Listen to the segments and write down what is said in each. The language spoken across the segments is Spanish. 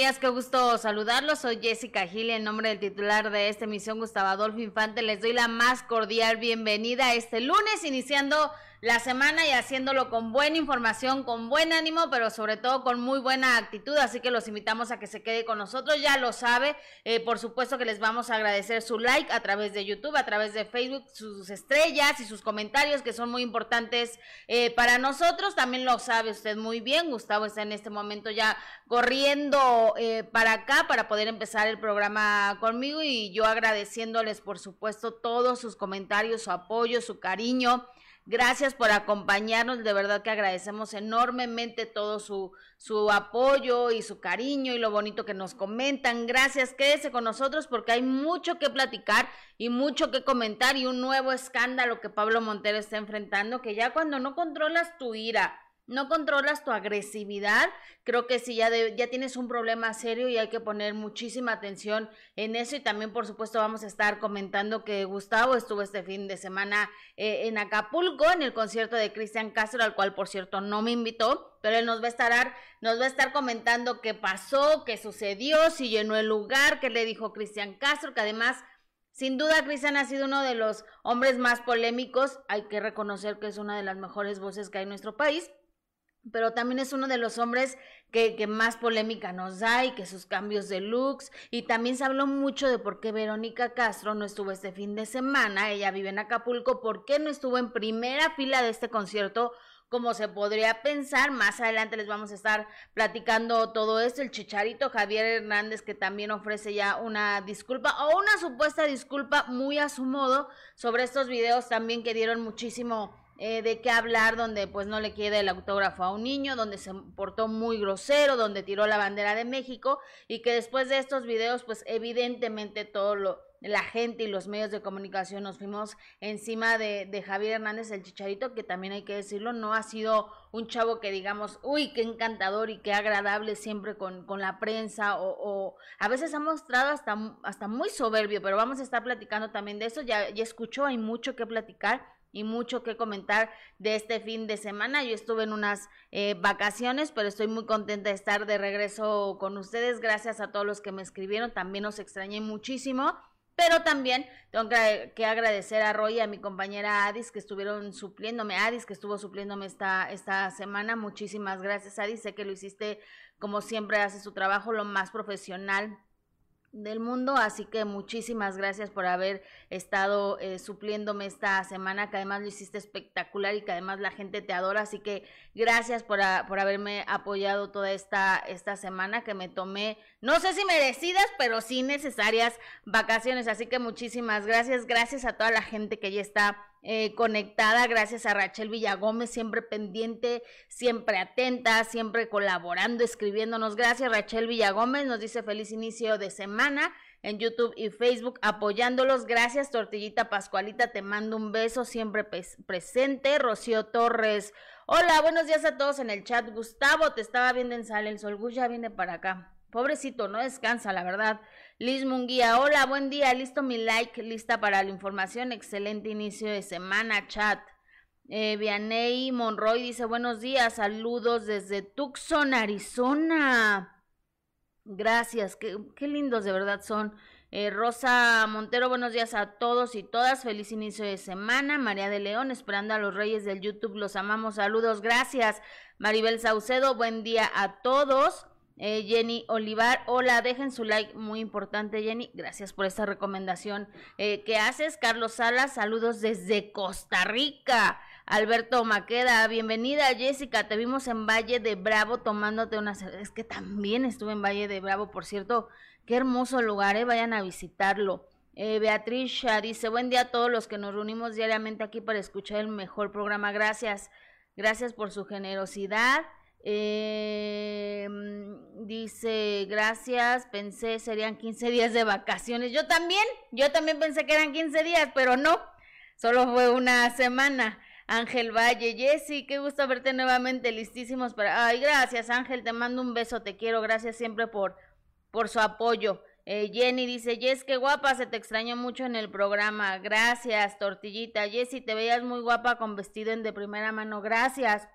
días, qué gusto saludarlos. Soy Jessica Gil, en nombre del titular de esta emisión, Gustavo Adolfo Infante. Les doy la más cordial bienvenida este lunes, iniciando la semana y haciéndolo con buena información, con buen ánimo, pero sobre todo con muy buena actitud. Así que los invitamos a que se quede con nosotros. Ya lo sabe, eh, por supuesto que les vamos a agradecer su like a través de YouTube, a través de Facebook, sus estrellas y sus comentarios que son muy importantes eh, para nosotros. También lo sabe usted muy bien. Gustavo está en este momento ya corriendo eh, para acá para poder empezar el programa conmigo y yo agradeciéndoles, por supuesto, todos sus comentarios, su apoyo, su cariño. Gracias por acompañarnos, de verdad que agradecemos enormemente todo su, su apoyo y su cariño y lo bonito que nos comentan. Gracias, quédese con nosotros porque hay mucho que platicar y mucho que comentar y un nuevo escándalo que Pablo Montero está enfrentando, que ya cuando no controlas tu ira, no controlas tu agresividad, creo que sí, ya, ya tienes un problema serio y hay que poner muchísima atención en eso. Y también, por supuesto, vamos a estar comentando que Gustavo estuvo este fin de semana eh, en Acapulco, en el concierto de Cristian Castro, al cual, por cierto, no me invitó, pero él nos va a estar, nos va a estar comentando qué pasó, qué sucedió, si llenó el lugar, qué le dijo Cristian Castro, que además sin duda, Cristian ha sido uno de los hombres más polémicos. Hay que reconocer que es una de las mejores voces que hay en nuestro país pero también es uno de los hombres que, que, más polémica nos da y que sus cambios de looks. Y también se habló mucho de por qué Verónica Castro no estuvo este fin de semana. Ella vive en Acapulco. ¿Por qué no estuvo en primera fila de este concierto? Como se podría pensar, más adelante les vamos a estar platicando todo esto. El chicharito Javier Hernández, que también ofrece ya una disculpa o una supuesta disculpa muy a su modo sobre estos videos también que dieron muchísimo eh, de qué hablar, donde pues no le queda el autógrafo a un niño, donde se portó muy grosero, donde tiró la bandera de México y que después de estos videos pues evidentemente todo lo, la gente y los medios de comunicación nos fuimos encima de, de, Javier Hernández el Chicharito, que también hay que decirlo, no ha sido un chavo que digamos, uy, qué encantador y qué agradable siempre con, con la prensa, o, o, a veces ha mostrado hasta, hasta muy soberbio, pero vamos a estar platicando también de eso, ya, ya escuchó, hay mucho que platicar y mucho que comentar de este fin de semana. Yo estuve en unas eh, vacaciones, pero estoy muy contenta de estar de regreso con ustedes. Gracias a todos los que me escribieron, también os extrañé muchísimo. Pero también tengo que, agradecer a Roy y a mi compañera Adis que estuvieron supliéndome, Adis que estuvo supliéndome esta, esta semana. Muchísimas gracias, Adis. Sé que lo hiciste como siempre, hace su trabajo lo más profesional del mundo, así que muchísimas gracias por haber estado eh, supliéndome esta semana, que además lo hiciste espectacular y que además la gente te adora, así que gracias por, por haberme apoyado toda esta, esta semana que me tomé, no sé si merecidas, pero sí necesarias vacaciones, así que muchísimas gracias, gracias a toda la gente que ya está eh, conectada, gracias a Rachel Villagómez, siempre pendiente, siempre atenta, siempre colaborando, escribiéndonos. Gracias Rachel Villagómez, nos dice feliz inicio de semana en YouTube y Facebook apoyándolos. Gracias Tortillita Pascualita, te mando un beso, siempre presente. Rocío Torres, hola, buenos días a todos en el chat. Gustavo, te estaba viendo en sala, el sol ya viene para acá. Pobrecito, no descansa, la verdad. Liz Munguía, hola, buen día, listo mi like, lista para la información, excelente inicio de semana, chat. Eh, Vianey Monroy dice, buenos días, saludos desde Tucson, Arizona. Gracias, qué, qué lindos de verdad son. Eh, Rosa Montero, buenos días a todos y todas. Feliz inicio de semana. María de León, esperando a los reyes del YouTube. Los amamos. Saludos. Gracias. Maribel Saucedo, buen día a todos. Eh, Jenny Olivar, hola, dejen su like, muy importante Jenny, gracias por esta recomendación eh, que haces. Carlos Salas, saludos desde Costa Rica. Alberto Maqueda, bienvenida Jessica, te vimos en Valle de Bravo tomándote una cerveza, es que también estuve en Valle de Bravo, por cierto, qué hermoso lugar, eh, vayan a visitarlo. Eh, Beatriz dice, buen día a todos los que nos reunimos diariamente aquí para escuchar el mejor programa, gracias, gracias por su generosidad. Eh, dice, gracias, pensé serían 15 días de vacaciones. Yo también, yo también pensé que eran 15 días, pero no, solo fue una semana. Ángel Valle, Jessy, qué gusto verte nuevamente, listísimos para... Ay, gracias Ángel, te mando un beso, te quiero, gracias siempre por, por su apoyo. Eh, Jenny dice, Jess, qué guapa, se te extrañó mucho en el programa. Gracias, Tortillita. Jessy, te veías muy guapa con vestido en de primera mano. Gracias.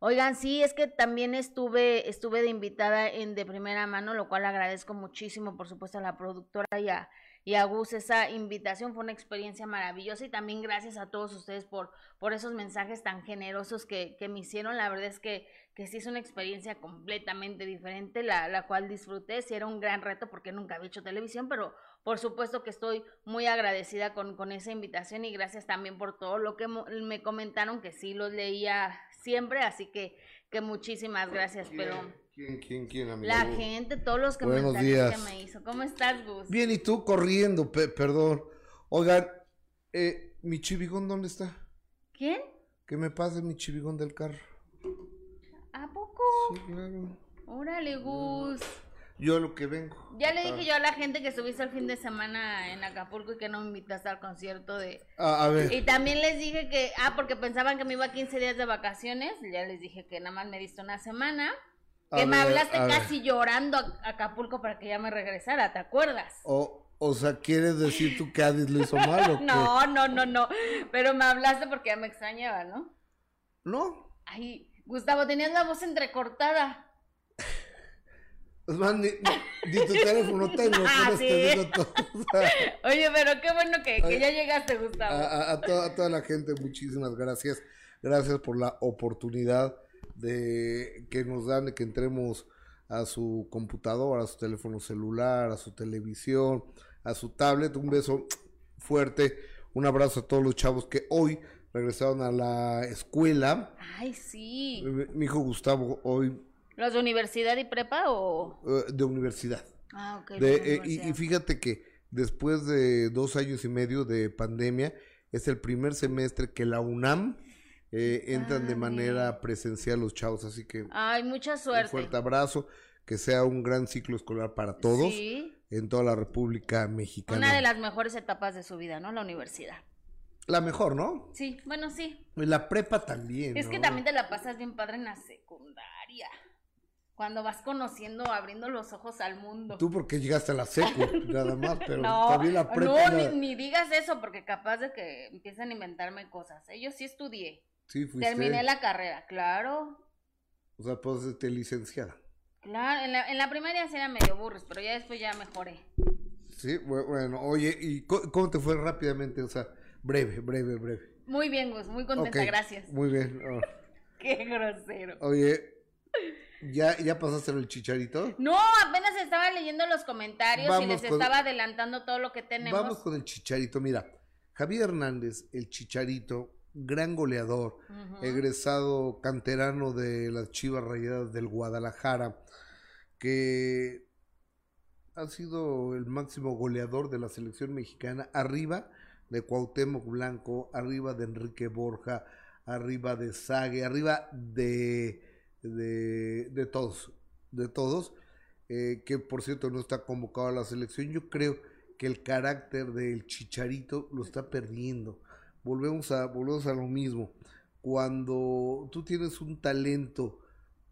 Oigan, sí, es que también estuve, estuve de invitada en de primera mano, lo cual agradezco muchísimo, por supuesto, a la productora y a, y a Gus esa invitación. Fue una experiencia maravillosa y también gracias a todos ustedes por, por esos mensajes tan generosos que, que me hicieron. La verdad es que, que sí es una experiencia completamente diferente, la, la cual disfruté. Sí era un gran reto porque nunca había hecho televisión, pero por supuesto que estoy muy agradecida con, con esa invitación y gracias también por todo lo que me comentaron, que sí los leía siempre, así que, que muchísimas gracias, ¿Quién, pero... ¿Quién, quién, quién, amigo? La gente, todos los Buenos comentarios días. que me hizo. ¿Cómo estás, Gus? Bien, y tú corriendo, pe- perdón. Oigan, eh, ¿mi chivigón dónde está? ¿Quién? Que me pase mi chivigón del carro. ¿A poco? Sí, claro. Órale, Gus. Yo a lo que vengo. Ya le dije yo a la gente que subiste el fin de semana en Acapulco y que no me invitaste al concierto de... A, a ver, Y también les dije que, ah, porque pensaban que me iba 15 días de vacaciones, ya les dije que nada más me diste una semana, que a me ver, hablaste a ver. casi llorando a a Acapulco para que ya me regresara, ¿te acuerdas? O, o sea, ¿quieres decir tú que Adis lo hizo mal o qué? No, no, no, no, pero me hablaste porque ya me extrañaba, ¿no? No. Ay, Gustavo, tenías la voz entrecortada. Es más, ni, ni- tu teléfono tengo, Ah, sí. te digo todo. Oye, pero qué bueno que, que ya llegaste, Gustavo. A, a- a toda, a toda la gente, muchísimas gracias. Gracias por la oportunidad de que nos dan de que entremos a su computadora, a su teléfono celular, a su televisión, a su tablet. Un beso fuerte, un abrazo a todos los chavos que hoy regresaron a la escuela. Ay, sí. Mi, mi hijo Gustavo hoy ¿Los de universidad y prepa o...? eh, de universidad. Ah, ok. De, eh, y, y fíjate que después de dos años y medio de pandemia, es el primer semestre que la UNAM eh, entran de manera presencial los chavos. Así que Ay, mucha un suerte. fuerte abrazo, que sea un gran ciclo escolar para todos Sí. en toda la República Mexicana. Una de las mejores etapas de su vida, ¿no? La universidad. La mejor, ¿no? Sí, bueno, sí. La prepa también. Es que también te la pasas bien padre en la secundaria. Cuando vas conociendo, abriendo los ojos al mundo. Tú porque llegaste a la secu, nada más, pero no, también la prepa. no ni, ni digas eso, porque capaz de que empiezan a inventarme cosas. ¿eh? Yo sí estudié. Sí, fuiste. Terminé la carrera, claro. O sea, pues este, licenciada. Claro, en la, en la primaria sí era medio burros, pero ya después ya mejoré. Sí, bu- bueno, oye, ¿y cómo te fue rápidamente? O sea, breve, breve, breve. Muy bien, Gus, muy contenta, gracias. Muy bien. oh. Qué grosero. Oye, ¿ya, ¿ya pasaste el chicharito? No, apenas estaba leyendo los comentarios y les con- estaba adelantando todo lo que tenemos. Vamos con el chicharito. Mira, Javier Hernández, el chicharito, gran goleador, egresado canterano de las Chivas Rayadas del Guadalajara, que ha sido el máximo goleador de la selección mexicana, arriba de Cuauhtémoc Blanco, arriba de Enrique Borja, arriba de Sague, arriba de, de, de todos, de todos, eh, que por cierto no está convocado a la selección. Yo creo que el carácter del chicharito lo está perdiendo. Volvemos a, volvemos a lo mismo. Cuando tú tienes un talento,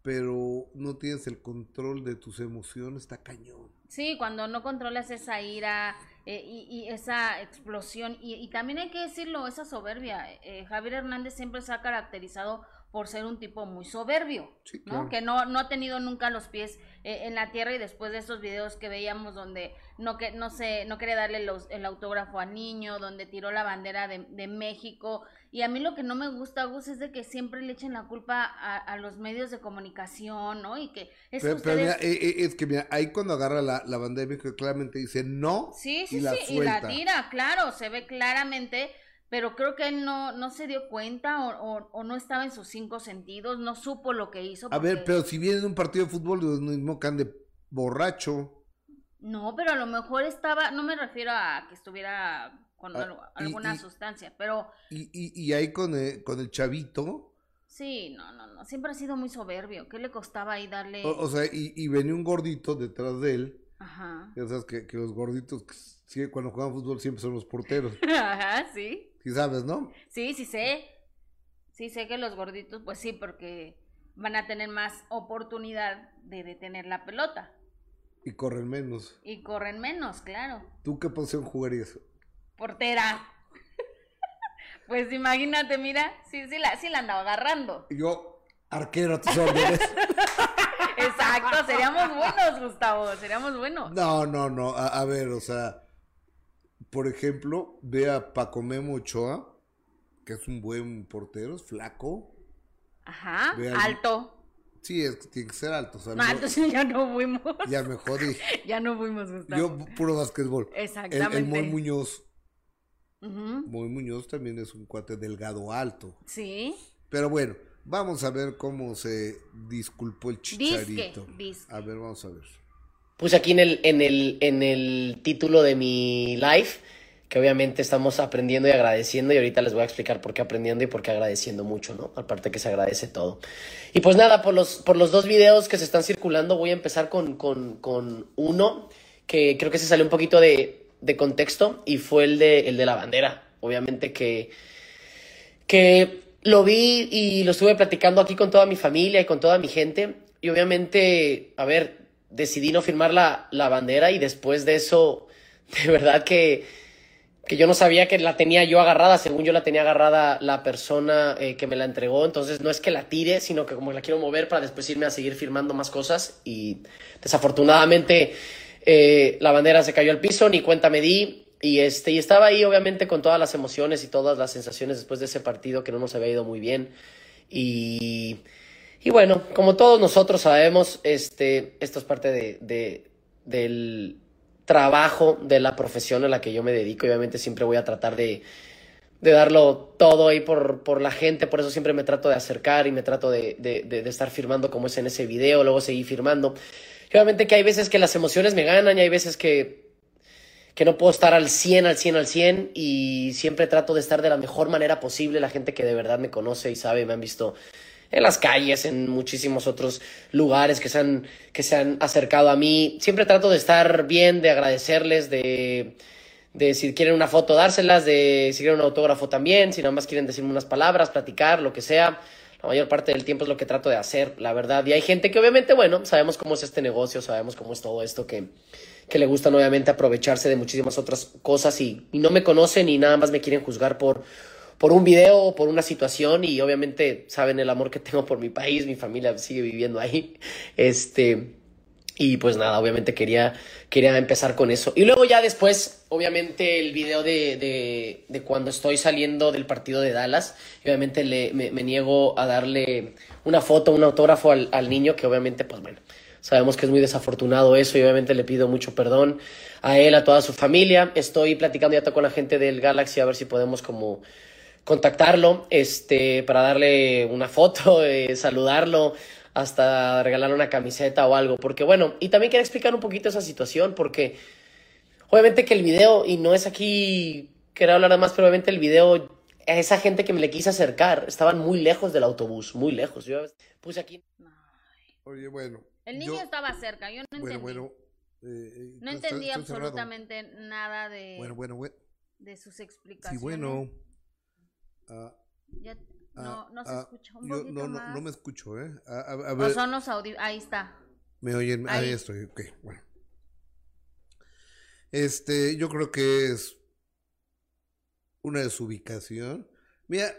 pero no tienes el control de tus emociones, está cañón. Sí, cuando no controlas esa ira eh, y, y esa explosión, y, también hay que decirlo, esa soberbia. eh, Javier Hernández siempre se ha caracterizado por ser un tipo muy soberbio, Sí, ¿no? claro. Que no, no ha tenido nunca los pies eh, en la tierra y después de esos videos que veíamos donde no que no sé, no quería darle los- el autógrafo al niño, donde tiró la bandera de, de México. Y a mí lo que no me gusta, Gus, es de que siempre le echen la culpa a, a los medios de comunicación, ¿no? Y que es que Pero, pero mira, eh, eh, es que mira, ahí cuando agarra la, la bandera de México claramente dice no Sí, sí, y la sí, y la tira, claro, se ve claramente, pero creo que él no, no se dio cuenta o, o- o no estaba en sus cinco sentidos, no supo lo que hizo. A ver, pero si viene de un partido de fútbol, lo mismo que ande borracho. No, pero a lo mejor estaba, no me refiero a que estuviera con Ah, alguna y- sustancia, pero Y, y, y ahí con el, con el chavito, sí, no, no, no, siempre ha sido muy soberbio, ¿qué le costaba ahí darle? o, o sea, y, y venía un gordito detrás de él. Ajá, Ya sabes que, que los gorditos, que sí, cuando juegan fútbol, siempre son los porteros. ajá, sí, Sí sabes, ¿no? sí, sí sé, sí sé que los gorditos, pues sí, porque van a tener más oportunidad de detener la pelota. Y corren menos. Y corren menos, claro. ¿Tú qué posición jugarías? Portera. pues imagínate, mira, sí, sí la, sí la andaba agarrando. Yo, Arquero a tus órdenes. Exacto, seríamos buenos, Gustavo, seríamos buenos. No, no, no. A, a ver, o sea, por ejemplo, ve a Paco Memo Ochoa, que es un buen portero, es flaco. Ajá, al- alto. Sí, es, tiene que ser alto. O sea, No, no- alto sí, ya no fuimos. ya me jodí. Ya no fuimos, Gustavo. Yo, puro básquetbol. El, Exactamente. el Moy Muñoz. Moy Muñoz también es un cuate delgado alto. Sí. Pero bueno, vamos a ver cómo se disculpó el Disque, chicharito. disque. A ver, vamos a ver. Puse aquí en el, en el, en el título de mi live que obviamente estamos aprendiendo y agradeciendo y ahorita les voy a explicar por qué aprendiendo y por qué agradeciendo mucho, ¿no? Aparte que se agradece todo. Y pues nada, por los, por los dos videos que se están circulando voy a empezar con, con, con uno que creo que se salió un poquito de, de contexto y fue el de, el de la bandera. Obviamente que que lo vi y lo estuve platicando aquí con toda mi familia y con toda mi gente. Y obviamente, a ver, decidí no firmar la, la bandera y después de eso, de verdad que, que yo no sabía que la tenía yo agarrada, según yo la tenía agarrada la persona eh, que me la entregó. Entonces no es que la tire, sino que como la quiero mover para después irme a seguir firmando más cosas. Y desafortunadamente eh, la bandera se cayó al piso, ni cuenta me di. Y, este, y estaba ahí obviamente con todas las emociones y todas las sensaciones después de ese partido que no nos había ido muy bien. Y, y bueno, como todos nosotros sabemos, este, esto es parte de, de- del trabajo de la profesión a la que yo me dedico. Obviamente siempre voy a tratar de, de darlo todo ahí por, por la gente, por eso siempre me trato de acercar y me trato de- de estar firmando como es en ese video, luego seguir firmando. Y obviamente que hay veces que las emociones me ganan y hay veces que, que no puedo estar al 100, al 100, al 100 y siempre trato de estar de la mejor manera posible. La gente que de verdad me conoce y sabe, me han visto en las calles, en muchísimos otros lugares que se han, que se han acercado a mí. Siempre trato de estar bien, de agradecerles, de, de si quieren una foto dárselas, de si quieren un autógrafo también, si nada más quieren decirme unas palabras, platicar, lo que sea. La mayor parte del tiempo es lo que trato de hacer, la verdad. Y hay gente que obviamente, bueno, sabemos cómo es este negocio, sabemos cómo es todo esto que, que le gustan obviamente aprovecharse de muchísimas otras cosas y, y no me conocen y nada más me quieren juzgar por, por un video por una situación y obviamente saben el amor que tengo por mi país, mi familia sigue viviendo ahí. Este, y pues nada, obviamente quería, quería empezar con eso. Y luego ya después, obviamente, el video de, de, de cuando estoy saliendo del partido de Dallas. Y obviamente le, me, me niego a darle una foto, un autógrafo al, al niño, que obviamente, pues bueno, sabemos que es muy desafortunado eso y obviamente le pido mucho perdón a él, a toda su familia. Estoy platicando ya con la gente del Galaxy a ver si podemos como contactarlo, este, para darle una foto, eh, saludarlo, hasta regalarle una camiseta o algo, porque bueno, y también quería explicar un poquito esa situación, porque obviamente que el video, y no es aquí, quería hablar de más, pero obviamente el video, a esa gente que me le quise acercar, estaban muy lejos del autobús, muy lejos. Yo puse aquí Oye, bueno. El niño yo- estaba cerca, yo no Bueno, entendí. bueno. eh, eh, no entendí cerrado. absolutamente nada de, Bueno, bueno, bueno. de sus Sí, explicaciones. bueno. Ah, Ya- no, no se escucha un yo poquito no, no, más. no me escucho, ¿eh? A, a- a O ver, son los ahí está. me oyen. Ahí ahí. estoy, ok, bueno. Este, yo creo que es una desubicación. Mira,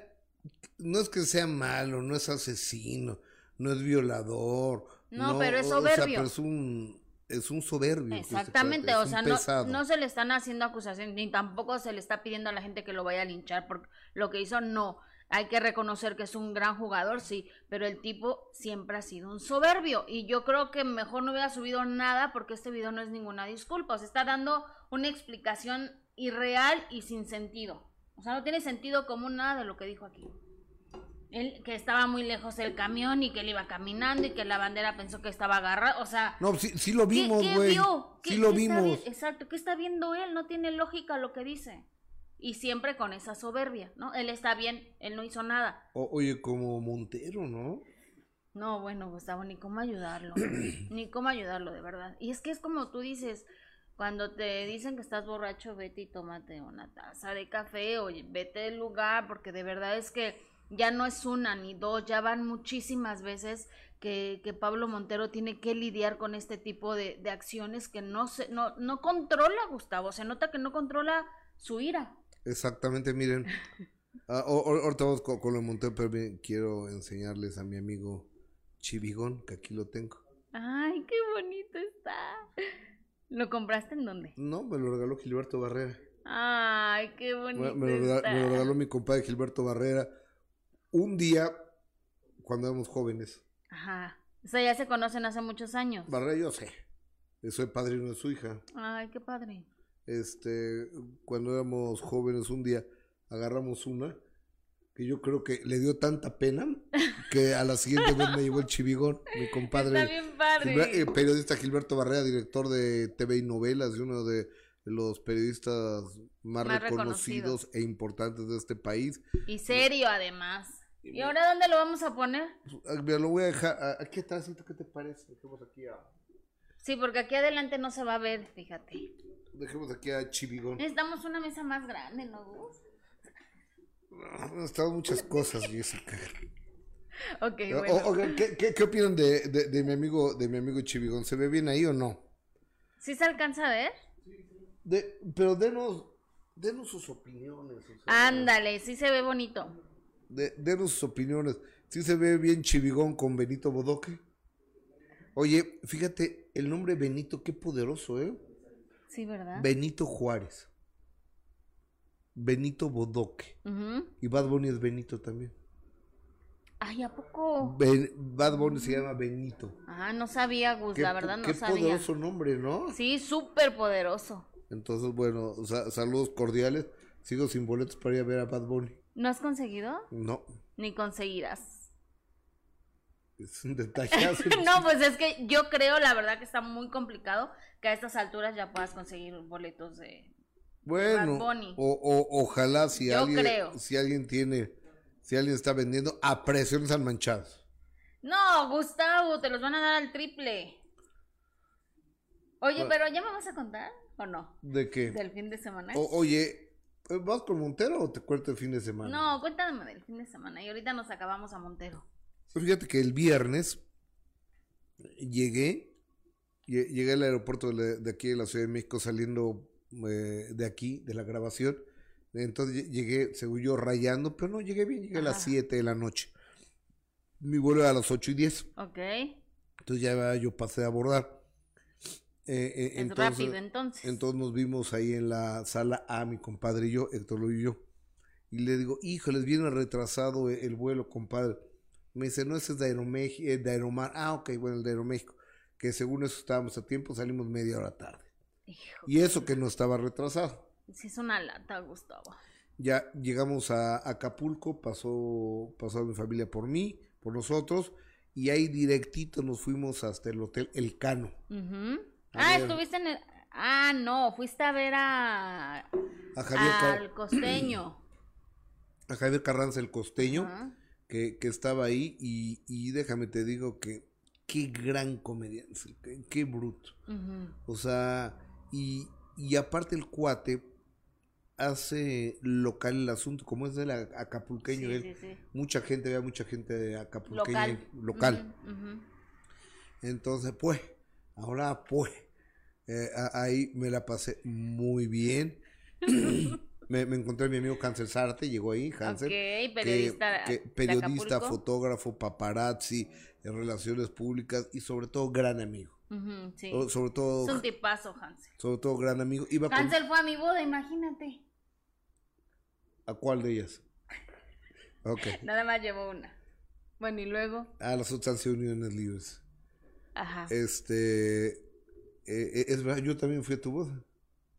no es que sea malo, no es asesino, no es violador. No, pero es o sea, soberbio. pero es un, es un soberbio. Exactamente, o sea, no, no se le están haciendo acusaciones, ni tampoco se le está pidiendo a la gente que lo vaya a linchar por lo que hizo, no. Hay que reconocer que es un gran jugador, sí, pero el tipo siempre ha sido un soberbio y yo creo que mejor no hubiera subido nada porque este video no es ninguna disculpa, o sea, está dando una explicación irreal y sin sentido. O sea, no tiene sentido común nada de lo que dijo aquí. Él que estaba muy lejos del camión y que él iba caminando y que la bandera pensó que estaba agarrada, o sea, No, sí, sí lo ¿Qué- vimos, güey. Sí lo vimos. vi- exacto, ¿qué está viendo él? No tiene lógica lo que dice. Y siempre con esa soberbia, ¿no? Él está bien, él no hizo nada. O- oye, como Montero, ¿no? No, bueno, Gustavo, ni cómo ayudarlo. ni cómo ayudarlo, de verdad. Y es que es como tú dices, cuando te dicen que estás borracho, vete y tómate una taza de café o vete del lugar, porque de verdad es que ya no es una ni dos, ya van muchísimas veces que, que Pablo Montero tiene que lidiar con este tipo de, de acciones que no, se, no, no controla, Gustavo. Se nota que no controla su ira. Exactamente, miren. Ah, ahorita vamos con, con lo de Montero, pero bien, quiero enseñarles a mi amigo Chivigón, que aquí lo tengo. Ay, qué bonito está. ¿Lo compraste en dónde? No, me lo regaló Gilberto Barrera. Ay, qué bonito me lo, rega- está. me lo regaló mi compadre Gilberto Barrera un día cuando éramos jóvenes. Ajá. O sea, ya se conocen hace muchos años. Barrera, yo sé. Soy padrino de su hija. Ay, qué padre. Este, cuando éramos jóvenes, un día agarramos una que yo creo que le dio tanta pena que a la siguiente vez me llevó el chivigón, mi compadre. Está bien padre. Gilber- el periodista Gilberto Barrera, director de TV y novelas y uno de los periodistas más, Más reconocidos reconocidos. e importantes de este país. Y serio, además. ¿Y ahora dónde lo vamos a poner? Mira, lo voy a dejar aquí atrás, ¿qué te parece? Dejemos aquí a, Sí, porque aquí adelante no se va a ver, fíjate. dejemos aquí a Chivigón. Necesitamos una mesa más grande, ¿no, Gus? Ah, Están muchas cosas, Jessica. Ok, O- bueno. oigan, ¿qué, qué, qué opinan de, de, de mi amigo de mi amigo Chivigón? ¿Se ve bien ahí o no? ¿Sí se alcanza a ver? De, pero denos, denos sus opiniones. o Ándale, sí se ve bonito. De- denos sus opiniones. ¿Sí se ve bien Chivigón con Benito Bodoque? Oye, fíjate, el nombre Benito, qué poderoso, ¿eh? Sí, ¿verdad? Benito Juárez. Benito Bodoque. Y Bad Bunny es Benito también. Ay, ¿a poco? Ben- Bad Bunny se llama Benito. Ah, no sabía, Gus, Qué, la verdad no qué sabía. poderoso nombre, ¿no? Sí, súper poderoso. Entonces, bueno, sa- saludos cordiales. Sigo sin boletos para ir a ver a Bad Bunny. ¿No has conseguido? No, Ni conseguirás. es un detallazo. no, pues es que yo creo, la verdad, que está muy complicado que a estas alturas ya puedas conseguir boletos de... Bueno, Bad Bunny. o, o- ojalá si Yo alguien, creo. si alguien tiene, si alguien está vendiendo a presiones al manchados. No, Gustavo, te los van a dar al triple. Oye, Bueno. pero ¿ya me vas a contar o no? ¿De qué? Del fin de semana. O- oye, ¿vas con Montero o te cuento el fin de semana? No, cuéntame del fin de semana. Y ahorita nos acabamos a Montero. Fíjate que el viernes llegué, lle- llegué al aeropuerto de, aquí de la Ciudad de México saliendo eh, de aquí, de la grabación. Entonces lle- llegué, según yo, rayando, pero no, llegué bien, llegué a las Ajá. 7 de la noche. Mi vuelo era a las 8 y 10, Ok. entonces ya yo pasé a abordar. Eh, eh, Es entonces, rápido entonces. entonces nos vimos ahí en la sala A, mi compadre y yo, Héctor Luis y yo. Y le digo, híjoles, viene retrasado e- el vuelo, compadre. Me dice, no, ese es de, Aeromex- eh, de Aeromar. Ah, ok, bueno, el de Aeroméxico. Que según eso estábamos a tiempo, salimos media hora tarde. Hijo, Y eso que no estaba retrasado. sí es una lata, Gustavo. Ya llegamos a Acapulco, pasó, pasó mi familia por mí, por nosotros, y ahí directito nos fuimos hasta el hotel El Cano. A Ah, ver. estuviste en el... Ah, no, fuiste a ver a... A Javier, Car- al costeño. a Javier Carranza, el costeño. Que, que estaba ahí y, y déjame te digo que qué gran comediante, qué, qué bruto. O sea, y, y aparte el cuate hace local el asunto, como es del acapulqueño, Sí, él, sí, sí. mucha gente, vea mucha gente de acapulqueña, Local. local. Entonces, pues, ahora pues, eh, ahí me la pasé muy bien. me, me encontré a mi amigo Hansel Zárate, llegó ahí, Hansel. Ok, que- periodista. que- periodista, fotógrafo, paparazzi, en relaciones públicas y sobre todo gran amigo. Ujú, sí. O- sobre todo, Es un tipazo, Hansel. sobre todo gran amigo. Iba con- Hansel fue a mi boda, imagínate. ¿A cuál de ellas? Ok. Nada más llevó una. Bueno, y luego. A las otras han sido uniones libres. Ajá. Este. eh, eh, es verdad, yo también fui a tu boda.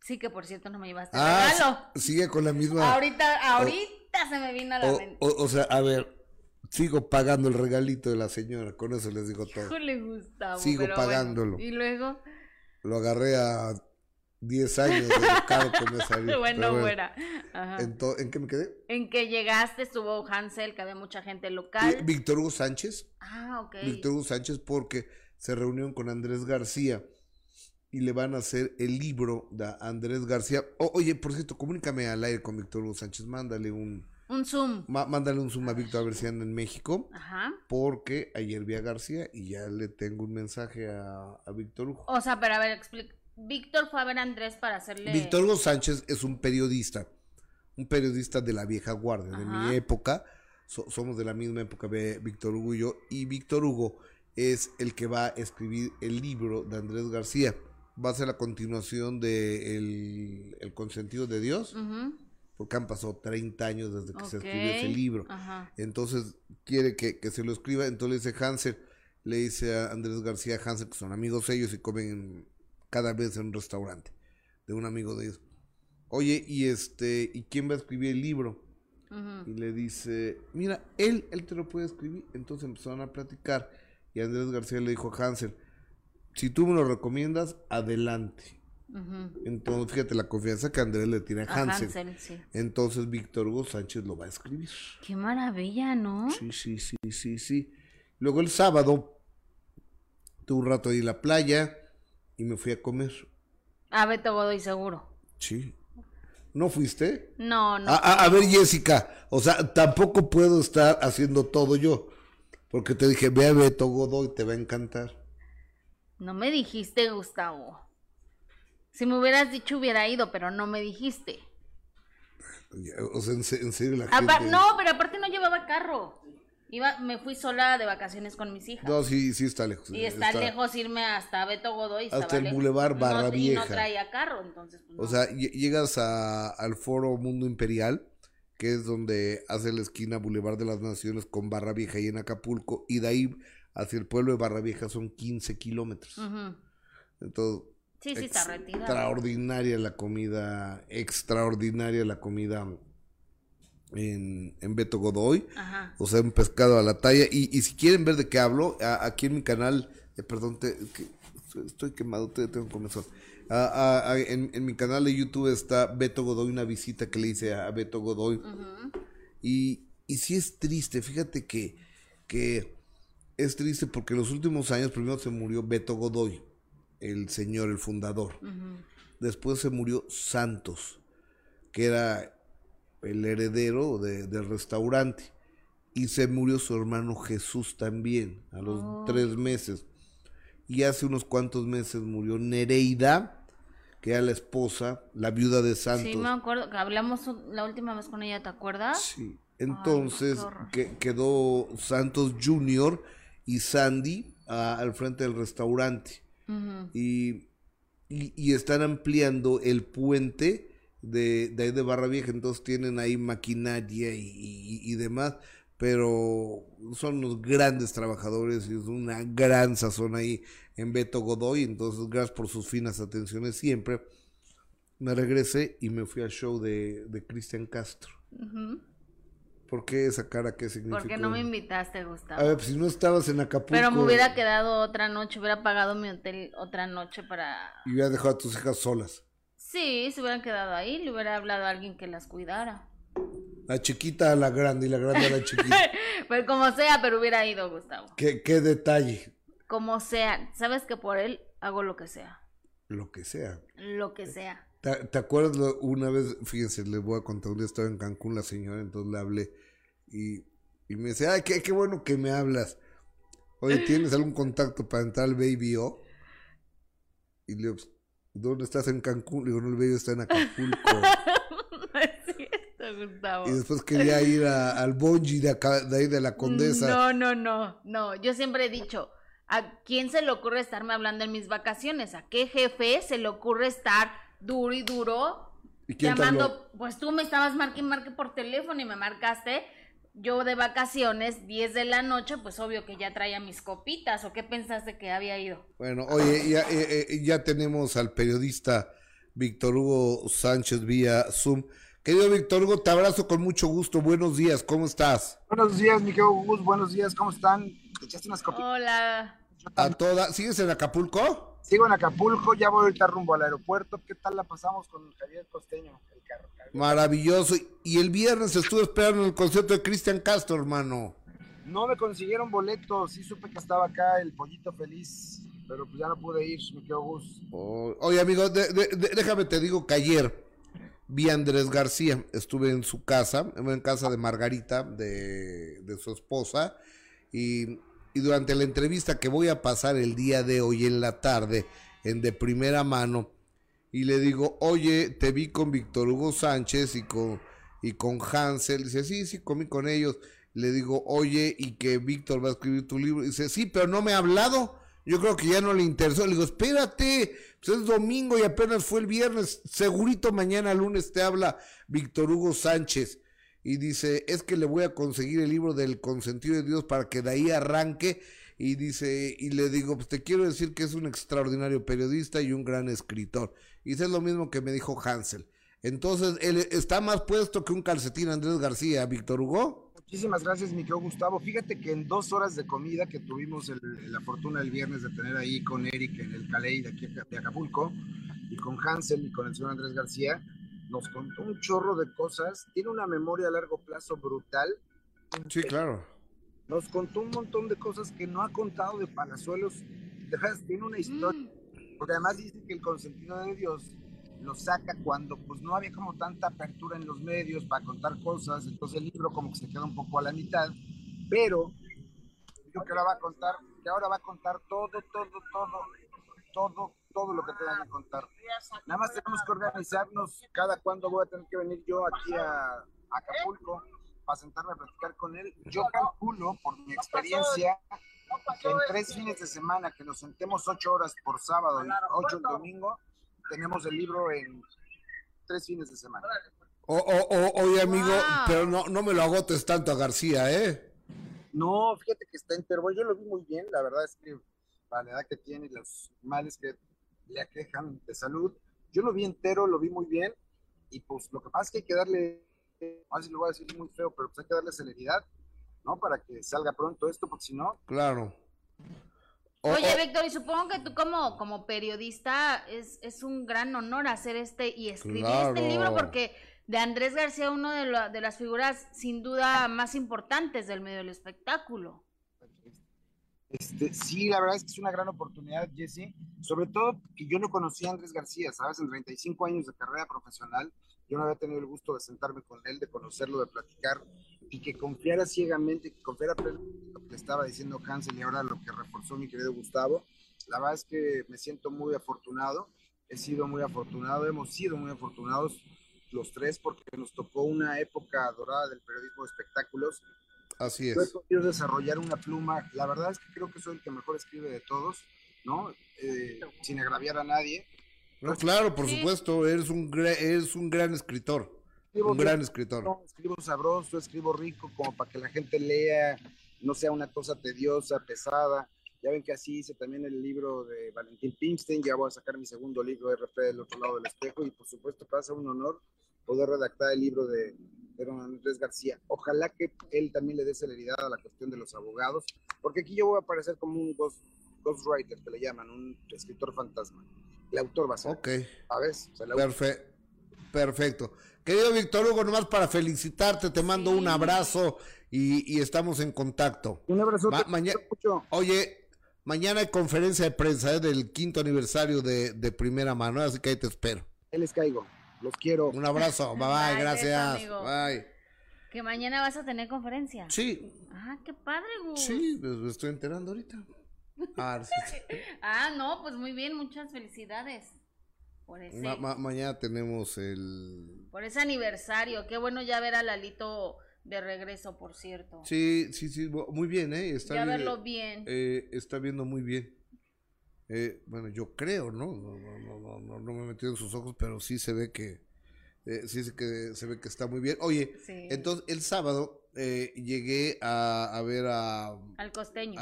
Sí, que por cierto no me llevaste Ah, regalo. sigue con la misma. Ahorita, ahorita se me vino a la O, mente. o- o sea, a ver, sigo pagando el regalito de la señora, con eso les digo todo. Híjole, Gustavo. Sigo bueno. pagándolo. Y luego, Lo agarré a 10 años de caro que me salió. bueno, pero fuera. Ajá. Ento- ¿En qué me quedé? En que llegaste estuvo Hansel, que había mucha gente local. Y Víctor Hugo Sánchez. Ah, ok. Víctor Hugo Sánchez porque se reunieron con Andrés García y le van a hacer el libro de Andrés García. Oye, por cierto, comunícame al aire con Víctor Hugo Sánchez, mándale un Un Zoom. má- mándale un zoom a Víctor a ver si anda en México, Ajá. porque ayer vi a García y ya le tengo un mensaje a, a Víctor Hugo. O sea, pero a ver, explica. Víctor fue a ver a Andrés para hacerle. Víctor Hugo Sánchez es un periodista, un periodista de la vieja guardia, de mi época, so- somos de la misma época, Víctor Hugo y yo, y Víctor Hugo es el que va a escribir el libro de Andrés García. Va a ser la continuación de El, el Consentido de Dios, porque han pasado 30 años desde que se escribió ese libro. Ajá. Entonces quiere que, que se lo escriba. Entonces le dice Hansel, le dice a Andrés García Hansel, que son amigos ellos y comen cada vez en un restaurante de un amigo de ellos. Oye, y este, ¿y quién va a escribir el libro? Y le dice, mira, él, él te lo puede escribir. Entonces empezaron a platicar. Y Andrés García le dijo a Hansel, si tú me lo recomiendas, adelante. Entonces, fíjate la confianza que Andrés le tiene a A Hansel. Hansel, sí. Entonces Víctor Hugo Sánchez lo va a escribir. Qué maravilla, ¿no? Sí, sí, sí, sí, sí. Luego el sábado tuve un rato ahí en la playa y me fui a comer. A Beto Godoy seguro. Sí. ¿No fuiste? No, no. A, a- a ver, Jessica, o sea, tampoco puedo estar haciendo todo yo. Porque te dije, ve a Beto Godoy, te va a encantar. No me dijiste, Gustavo. Si me hubieras dicho hubiera ido, pero no me dijiste. O sea, en, se- en serio la Apar- gente... no, pero aparte no llevaba carro. Iba, me fui sola de vacaciones con mis hijas. No, sí, sí está lejos. y está, lejos irme hasta Beto Godoy. Hasta el. Boulevard No, Barra Y no Vieja. traía carro, entonces. pues, O sea, lle- llegas a- al foro Mundo Imperial, que es donde hace la esquina Boulevard de las Naciones con Barra Vieja y en Acapulco, y de ahí hacia el pueblo de Barra Vieja son 15 kilómetros. Ujú. Entonces, Sí, sí, está retirado. extraordinaria la comida, extraordinaria la comida en, en Beto Godoy. Ajá. O sea, un pescado a la talla. Y, y si quieren ver de qué hablo, a- aquí en mi canal, eh, perdón, te- que- estoy- quemado, te- tengo comezón. Ah, ah, ah, en, en mi canal de YouTube está Beto Godoy, una visita que le hice a, Beto Godoy. Y, y sí es triste, fíjate que, que es triste porque en los últimos años primero se murió Beto Godoy, el señor, el fundador. Después se murió Santos, que era el heredero de- del restaurante. Y se murió su hermano Jesús también, a los Oh. tres meses. Y hace unos cuantos meses murió Nereida, que era la esposa, la viuda de Santos. Sí, me acuerdo que hablamos la última vez con ella, ¿te acuerdas? Sí. Entonces que- quedó Santos Jr. y Sandy al frente del restaurante. Y, y, y están ampliando el puente de, de ahí de Barra Vieja. Entonces tienen ahí maquinaria y, y- y demás. Pero son unos grandes trabajadores y es una gran sazón ahí en Beto Godoy. Entonces, gracias por sus finas atenciones siempre. Me regresé y me fui al show de, de Cristian Castro. ¿Por qué esa cara? ¿Qué significa? Porque no me invitaste, Gustavo. A ver, pues si no estabas en Acapulco Pero me hubiera quedado otra noche, hubiera pagado mi hotel otra noche para... y hubiera dejado a tus hijas solas. Sí, se hubieran quedado ahí, le hubiera hablado a alguien que las cuidara. La chiquita a la grande y la grande a la chiquita. Pues como sea, pero hubiera ido, Gustavo. ¿Qué, qué detalle? Como sea, sabes que por él hago lo que sea. Lo que sea. Lo que sea. ¿Te, te acuerdas una vez? Fíjense, les voy a contar. Un día estaba en Cancún la señora, entonces le hablé y, y me dice, ay, qué, qué bueno que me hablas. Oye, ¿tienes algún contacto para entrar al Baby O? Y le digo, "Pues, ¿dónde estás en Cancún? Le digo, no, el Baby está en Acapulco. Gustavo. y después quería ir a- al Bonji de, acá, de ahí de la Condesa. No, no, no, no. Yo siempre he dicho, ¿a quién se le ocurre estarme hablando en mis vacaciones? ¿A qué jefe se le ocurre estar duro y duro llamando? Pues tú me estabas marque y marque por teléfono y me marcaste. Yo de vacaciones, 10 de la noche, pues obvio que ya traía mis copitas. ¿O qué pensaste que había ido? Bueno, oye, ya, eh, eh, ya tenemos al periodista Víctor Hugo Sánchez vía Zoom. Querido Víctor Hugo, te abrazo con mucho gusto. Buenos días, ¿cómo estás? Buenos días, mi querido Gus. Buenos días, ¿cómo están? ¿Te echaste unas copitas? Hola. A toda, ¿sigues en Acapulco? Sigo en Acapulco, ya voy ahorita rumbo al aeropuerto. ¿Qué tal la pasamos con Javier Costeño? El carro. Maravilloso. Y el viernes estuve esperando el concierto de Cristian Castro, hermano. No me consiguieron boletos, sí supe que estaba acá el pollito feliz, pero pues ya no pude ir, mi querido Gus. Oh, oye, amigo, de- de- de- déjame te digo que ayer vi a Andrés García. Estuve en su casa, en casa de Margarita, de, de su esposa. Y, y durante la entrevista que voy a pasar el día de hoy en la tarde, en de primera mano, y le digo, oye, te vi con Víctor Hugo Sánchez y con, y con Hansel. Dice, sí, sí, comí con ellos. Le digo, oye, y que Víctor va a escribir tu libro. Dice, sí, pero no me ha hablado. Yo creo que ya no le interesó. Le digo, espérate, pues es domingo y apenas fue el viernes. Segurito mañana lunes te habla Víctor Hugo Sánchez. Y dice, es que le voy a conseguir el libro del consentido de Dios para que de ahí arranque. Y dice, y le digo, pues te quiero decir que es un extraordinario periodista y un gran escritor. Y es lo mismo que me dijo Hansel. Entonces, él está más puesto que un calcetín Andrés García, Víctor Hugo. Muchísimas gracias, mi querido Gustavo. Fíjate que en dos horas de comida que tuvimos la fortuna el viernes de tener ahí con Eric en el Caley de aquí de Acapulco, y con Hansel y con el señor Andrés García, nos contó un chorro de cosas. Tiene una memoria a largo plazo brutal. Sí, claro. Nos contó un montón de cosas que no ha contado de Palazuelos. De verdad, tiene una historia. Mm. Porque además dice que el consentido de Dios lo saca cuando pues no había como tanta apertura en los medios para contar cosas, entonces el libro como que se queda un poco a la mitad, pero yo que ahora va a contar, que ahora va a contar todo, todo, todo, todo, todo lo que tenga que contar. Nada más tenemos que organizarnos cada cuando voy a tener que venir yo aquí a, Acapulco para sentarme a platicar con él. Yo calculo, por mi experiencia, que en tres fines de semana, que nos sentemos ocho horas por sábado y ocho el domingo, tenemos el libro en tres fines de semana. oye, amigo, pero no, no me lo agotes tanto a García, ¿eh? No, fíjate que está entero. Yo lo vi muy bien. La verdad es que para la edad que tiene y los males que le aquejan de salud, yo lo vi entero, lo vi muy bien. Y pues lo que pasa es que hay que darle, no sé lo voy a decir muy feo, pero pues hay que darle celeridad, ¿no? Para que salga pronto esto, porque si no. Claro. Oye, Víctor, y supongo que tú como, como periodista es, es un gran honor hacer este y escribir este libro porque de Andrés García, uno de, de las figuras sin duda más importantes del medio del espectáculo. Este, sí, la verdad es que es una gran oportunidad, Jesse. Sobre todo que yo no conocía a Andrés García, ¿sabes? En 35 años de carrera profesional, yo no había tenido el gusto de sentarme con él, de conocerlo, de platicar y que confiara ciegamente, que confiara lo que estaba diciendo Hansel y ahora lo que reforzó mi querido Gustavo. La verdad es que me siento muy afortunado, he sido muy afortunado, hemos sido muy afortunados los tres porque nos tocó una época dorada del periodismo de espectáculos. Así es. He podido desarrollar una pluma, la verdad es que creo que soy el que mejor escribe de todos, ¿no? Eh, sin agraviar a nadie. No, claro, por supuesto, eres un, eres un gran escritor un gran escritor. escribo sabroso, escribo rico, como para que la gente lea, no sea una cosa tediosa, pesada. Ya ven que así hice también el libro de Valentín Pimstein, ya voy a sacar mi segundo libro, RP del otro lado del espejo, y por supuesto pasa un honor poder redactar el libro de, de don Andrés García. Ojalá que él también le dé celeridad a la cuestión de los abogados, porque aquí yo voy a aparecer como un ghost, ghostwriter, que le llaman, un escritor fantasma. El autor va a ser. Ok. ¿Sabes? Perfecto. Perfecto. Querido Víctor Hugo, nomás para felicitarte, te mando un abrazo y, estamos en contacto. Un abrazo. Oye, mañana hay conferencia de prensa ¿eh? del quinto aniversario de, primera mano, así que ahí te espero. Ahí les caigo. Los quiero. Un abrazo. Bye bye, gracias. bye. Que mañana vas a tener conferencia. Sí. Ah, qué padre, Gus. Sí, pues, me estoy enterando ahorita. Ah, ah, no, pues muy bien, muchas felicidades mañana tenemos el... Por ese aniversario, qué bueno ya ver a Lalito de regreso, por cierto. Sí, sí, sí, muy bien, ¿eh? Está ya verlo bien. Eh, está viendo muy bien. Eh, bueno, yo creo, ¿no? No, no, no, no, no me he metido en sus ojos, pero sí se ve que... Eh, sí se, que se ve que está muy bien. Oye, entonces el sábado eh, llegué a, a, ver a... Al costeño.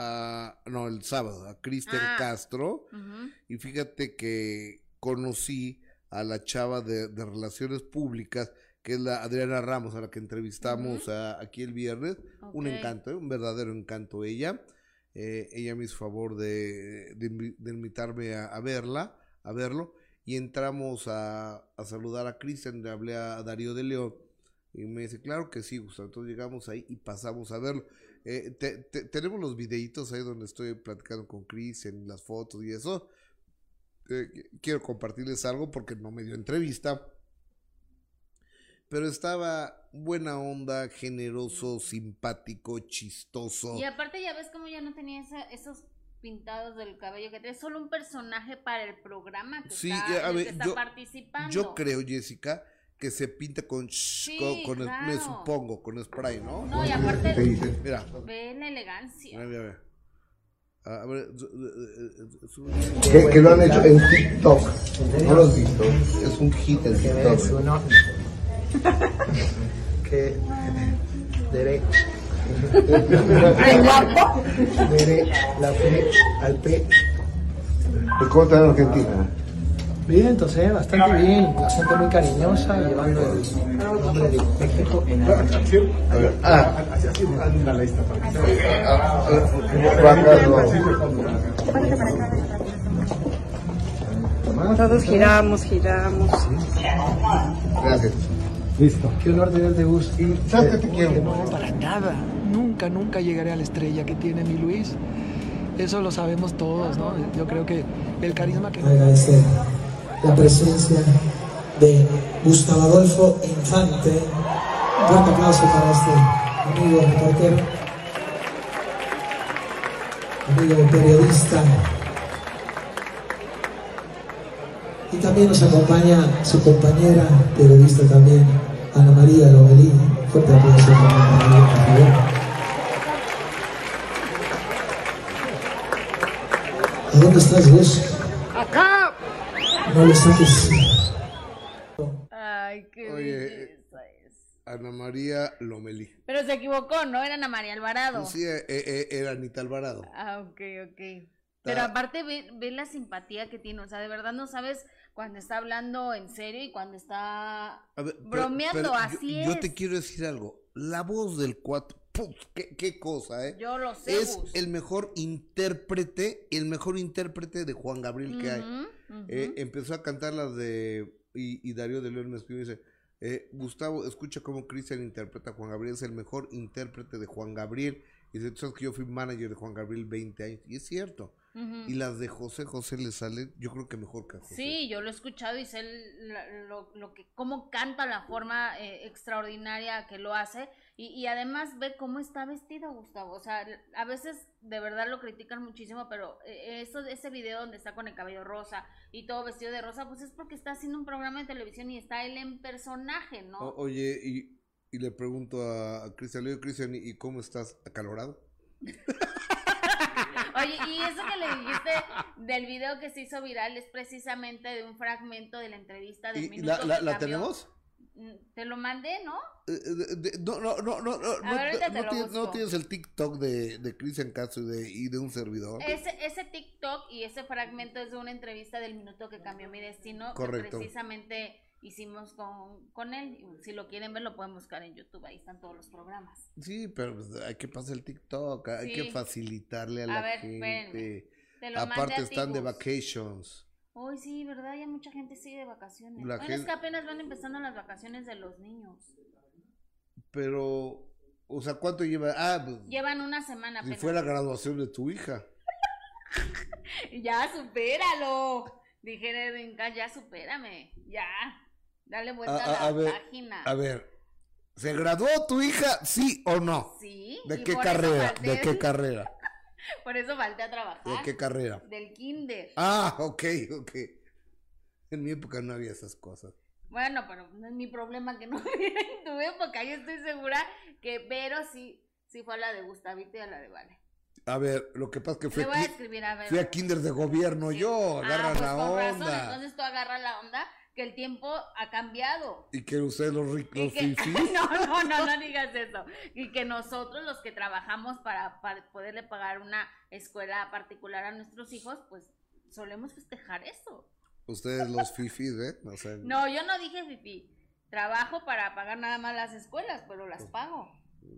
no, el sábado, a Cristian ah. Castro. Y fíjate que conocí a la chava de, relaciones públicas, que es la Adriana Ramos, a la que entrevistamos aquí el viernes. Un encanto, ¿eh? un verdadero encanto ella. Eh, ella me hizo favor de, de, invitarme a, verla, a verlo, y entramos a, a saludar a Cristian, le hablé a Darío de León, y me dice, claro que sí, Gustavo. Entonces llegamos ahí y pasamos a verlo. Eh, tenemos los videitos ahí donde estoy platicando con Cristian, las fotos y eso. Eh, quiero compartirles algo porque no me dio entrevista. Pero estaba buena onda, generoso, simpático, chistoso. Y aparte ya ves como ya no tenía esos pintados del cabello que tiene, solo un personaje para el programa que, está, participando. Yo creo, Jessica, que se pinta con, Sí, con, con el- me claro. supongo, con spray, ¿no? No, y aparte, ¿Qué dice? Mira, ve la elegancia. mira, mira, mira. A ver, que, que lo han hecho en TikTok. ¿No lo has visto? Es un hit en que eres TikTok. uno que dere dere la P al P ¿Y cómo está en Argentina? Bien entonces bastante bien. La gente muy cariñosa llevando el nombre de México en la A ver, ah. Vaca, no. Todos giramos, giramos. Gracias. qué honor tenerte Gus. Y sabes que te quiero. no para nada. Nunca nunca llegaré a la estrella que tiene mi Luis. Eso lo sabemos todos no yo creo que el carisma que agradecer la presencia de Gustavo Adolfo Infante. Un fuerte aplauso para este amigo reportero, amigo periodista. Y también nos acompaña su compañera periodista también, Ana María Lomelí. Fuerte aplauso para Ana María, por favor. ¿A dónde estás, Gus? No le saques. Ay, qué Oye, belleza es. Ana María Lomelí. Pero se equivocó, ¿no? Era Ana María Alvarado. Sí, eh, eh, era Anita Alvarado. Ah, ok, ok. Pero aparte ve, ve la simpatía que tiene, o sea, de verdad no sabes cuando está hablando en serio y cuando está ver, bromeando, pero yo- así yo, es. te quiero decir algo. La voz del cuatro, ¡puf! qué, qué cosa, ¿eh? Yo lo sé, es Gus. el mejor intérprete, el mejor intérprete de Juan Gabriel que hay. Eh, empezó a cantar las de. Y, y Darío de León me escribe y dice: eh, Gustavo, escucha cómo Cristian interpreta a Juan Gabriel. Es el mejor intérprete de Juan Gabriel. Y dice: Tú sabes que yo fui manager de Juan Gabriel 20 años. Y es cierto. Y las de José José le salen, yo creo que mejor que a José. Sí, yo lo he escuchado y sé el- lo, lo que, cómo canta la forma eh, extraordinaria que lo hace y, y además ve cómo está vestido Gustavo. O sea, a veces de verdad lo critican muchísimo, pero eh, eso, ese video donde está con el cabello rosa y todo vestido de rosa, pues es porque está haciendo un programa de televisión y está él en personaje, ¿no? O- oye, y, y le pregunto a, Cristian, le digo, Cristian, ¿y, cómo estás? ¿Acalorado? Oye, y eso que le dijiste del video que se hizo viral es precisamente de un fragmento de la entrevista del ¿Y minuto la, la, que la tenemos? Te lo mandé, ¿no? Eh, de- de- no, no, no, no, no, no, ver, ahorita no te lo tienes, no tienes el TikTok de, de Cristian Castro y de, y de un servidor. Ese, ese TikTok y ese fragmento es de una entrevista del minuto que cambió mi destino. Correcto. Que precisamente hicimos con, con él. Si lo quieren ver, lo pueden buscar en YouTube. Ahí están todos los programas. Sí, pero pues, hay que pasar el TikTok, hay Sí. que facilitarle a, A la ver, gente. Te lo Aparte mandé a están de vacations. Uy, sí, ¿verdad? Ya mucha gente sigue de vacaciones. La bueno, es que apenas van empezando las vacaciones de los niños. Pero, o sea, ¿cuánto lleva? Ah, pues, Llevan una semana si apenas. fue la graduación de tu hija. Ya, supéralo. Dijera Edwin Cass, ya supérame. Ya. Dale vuelta A- a, a- la ver, página. A ver, ¿se graduó tu hija, sí o no? Sí. ¿De qué carrera? ¿De qué carrera? Por eso falté a trabajar. ¿De qué carrera? Del kinder. Ah, ok, ok. En mi época no había esas cosas. Bueno, pero no es mi problema que no hubiera en tu época. Yo estoy segura que Vero sí, sí fue a la de Gustavito y a la de Vale. A ver, lo que pasa es que fui, Le voy a escribir a fui a kinder de gobierno Sí. yo, agarra ah, pues la con razón, onda. entonces tú agarras la onda que el tiempo ha cambiado. Y que ustedes los ricos, no, no, no, no digas eso. Y que nosotros los que trabajamos para, para poderle pagar una escuela particular a nuestros hijos, pues solemos festejar eso. Ustedes los fifís, ¿eh? O sea, No, yo no dije fifi. Trabajo para pagar nada más las escuelas, pero las pago.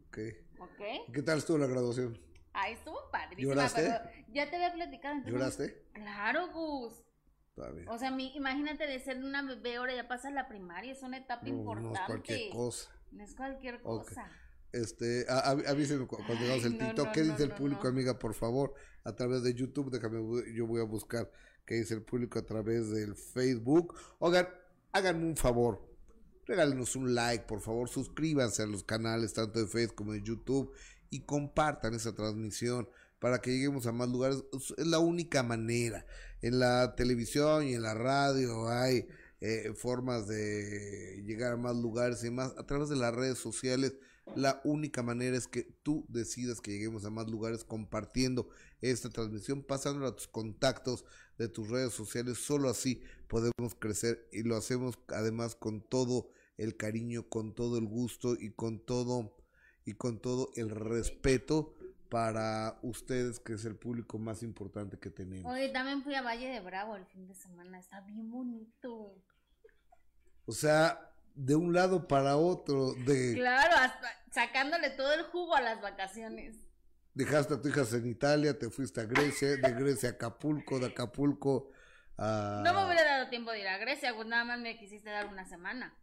ok. ¿Ok? ¿Qué tal estuvo la graduación? Ahí estuvo padrísima. ¿Lloraste? pero ya te había platicado. entonces- ¿Lloraste? Claro, Gus. O sea, mi- imagínate de ser una bebé, ahora ya pasa la primaria, es una etapa No, no importante. es cualquier cosa. No es cualquier cosa. Este, avísenme cu- cuando hagamos el TikTok. no, ¿Qué dice el público, amiga? Por favor, a través de YouTube. Déjame, yo voy a buscar qué dice el público a través del Facebook. Oigan, háganme un favor. Regálenos un like, por favor. Suscríbanse a los canales, tanto de Facebook como de YouTube. Y compartan esa transmisión para que lleguemos a más lugares. Es es la única manera. En la televisión y en la radio hay eh, formas de llegar a más lugares y más a través de las redes sociales. La única manera es que tú decidas que lleguemos a más lugares compartiendo esta transmisión, pasándola a tus contactos de tus redes sociales. Solo así podemos crecer y lo hacemos además con todo el cariño, con todo el gusto y con todo y con todo el respeto para ustedes, que es el público más importante que tenemos. Oye, también fui a Valle de Bravo el fin de semana, está bien bonito. O sea, de un lado para otro, de Claro, hasta sacándole todo el jugo a las vacaciones. dejaste a tu hija en Italia, te fuiste a Grecia, de Grecia a Acapulco, de Acapulco a... No me hubiera dado tiempo de ir a Grecia, pues nada más me quisiste dar una semana.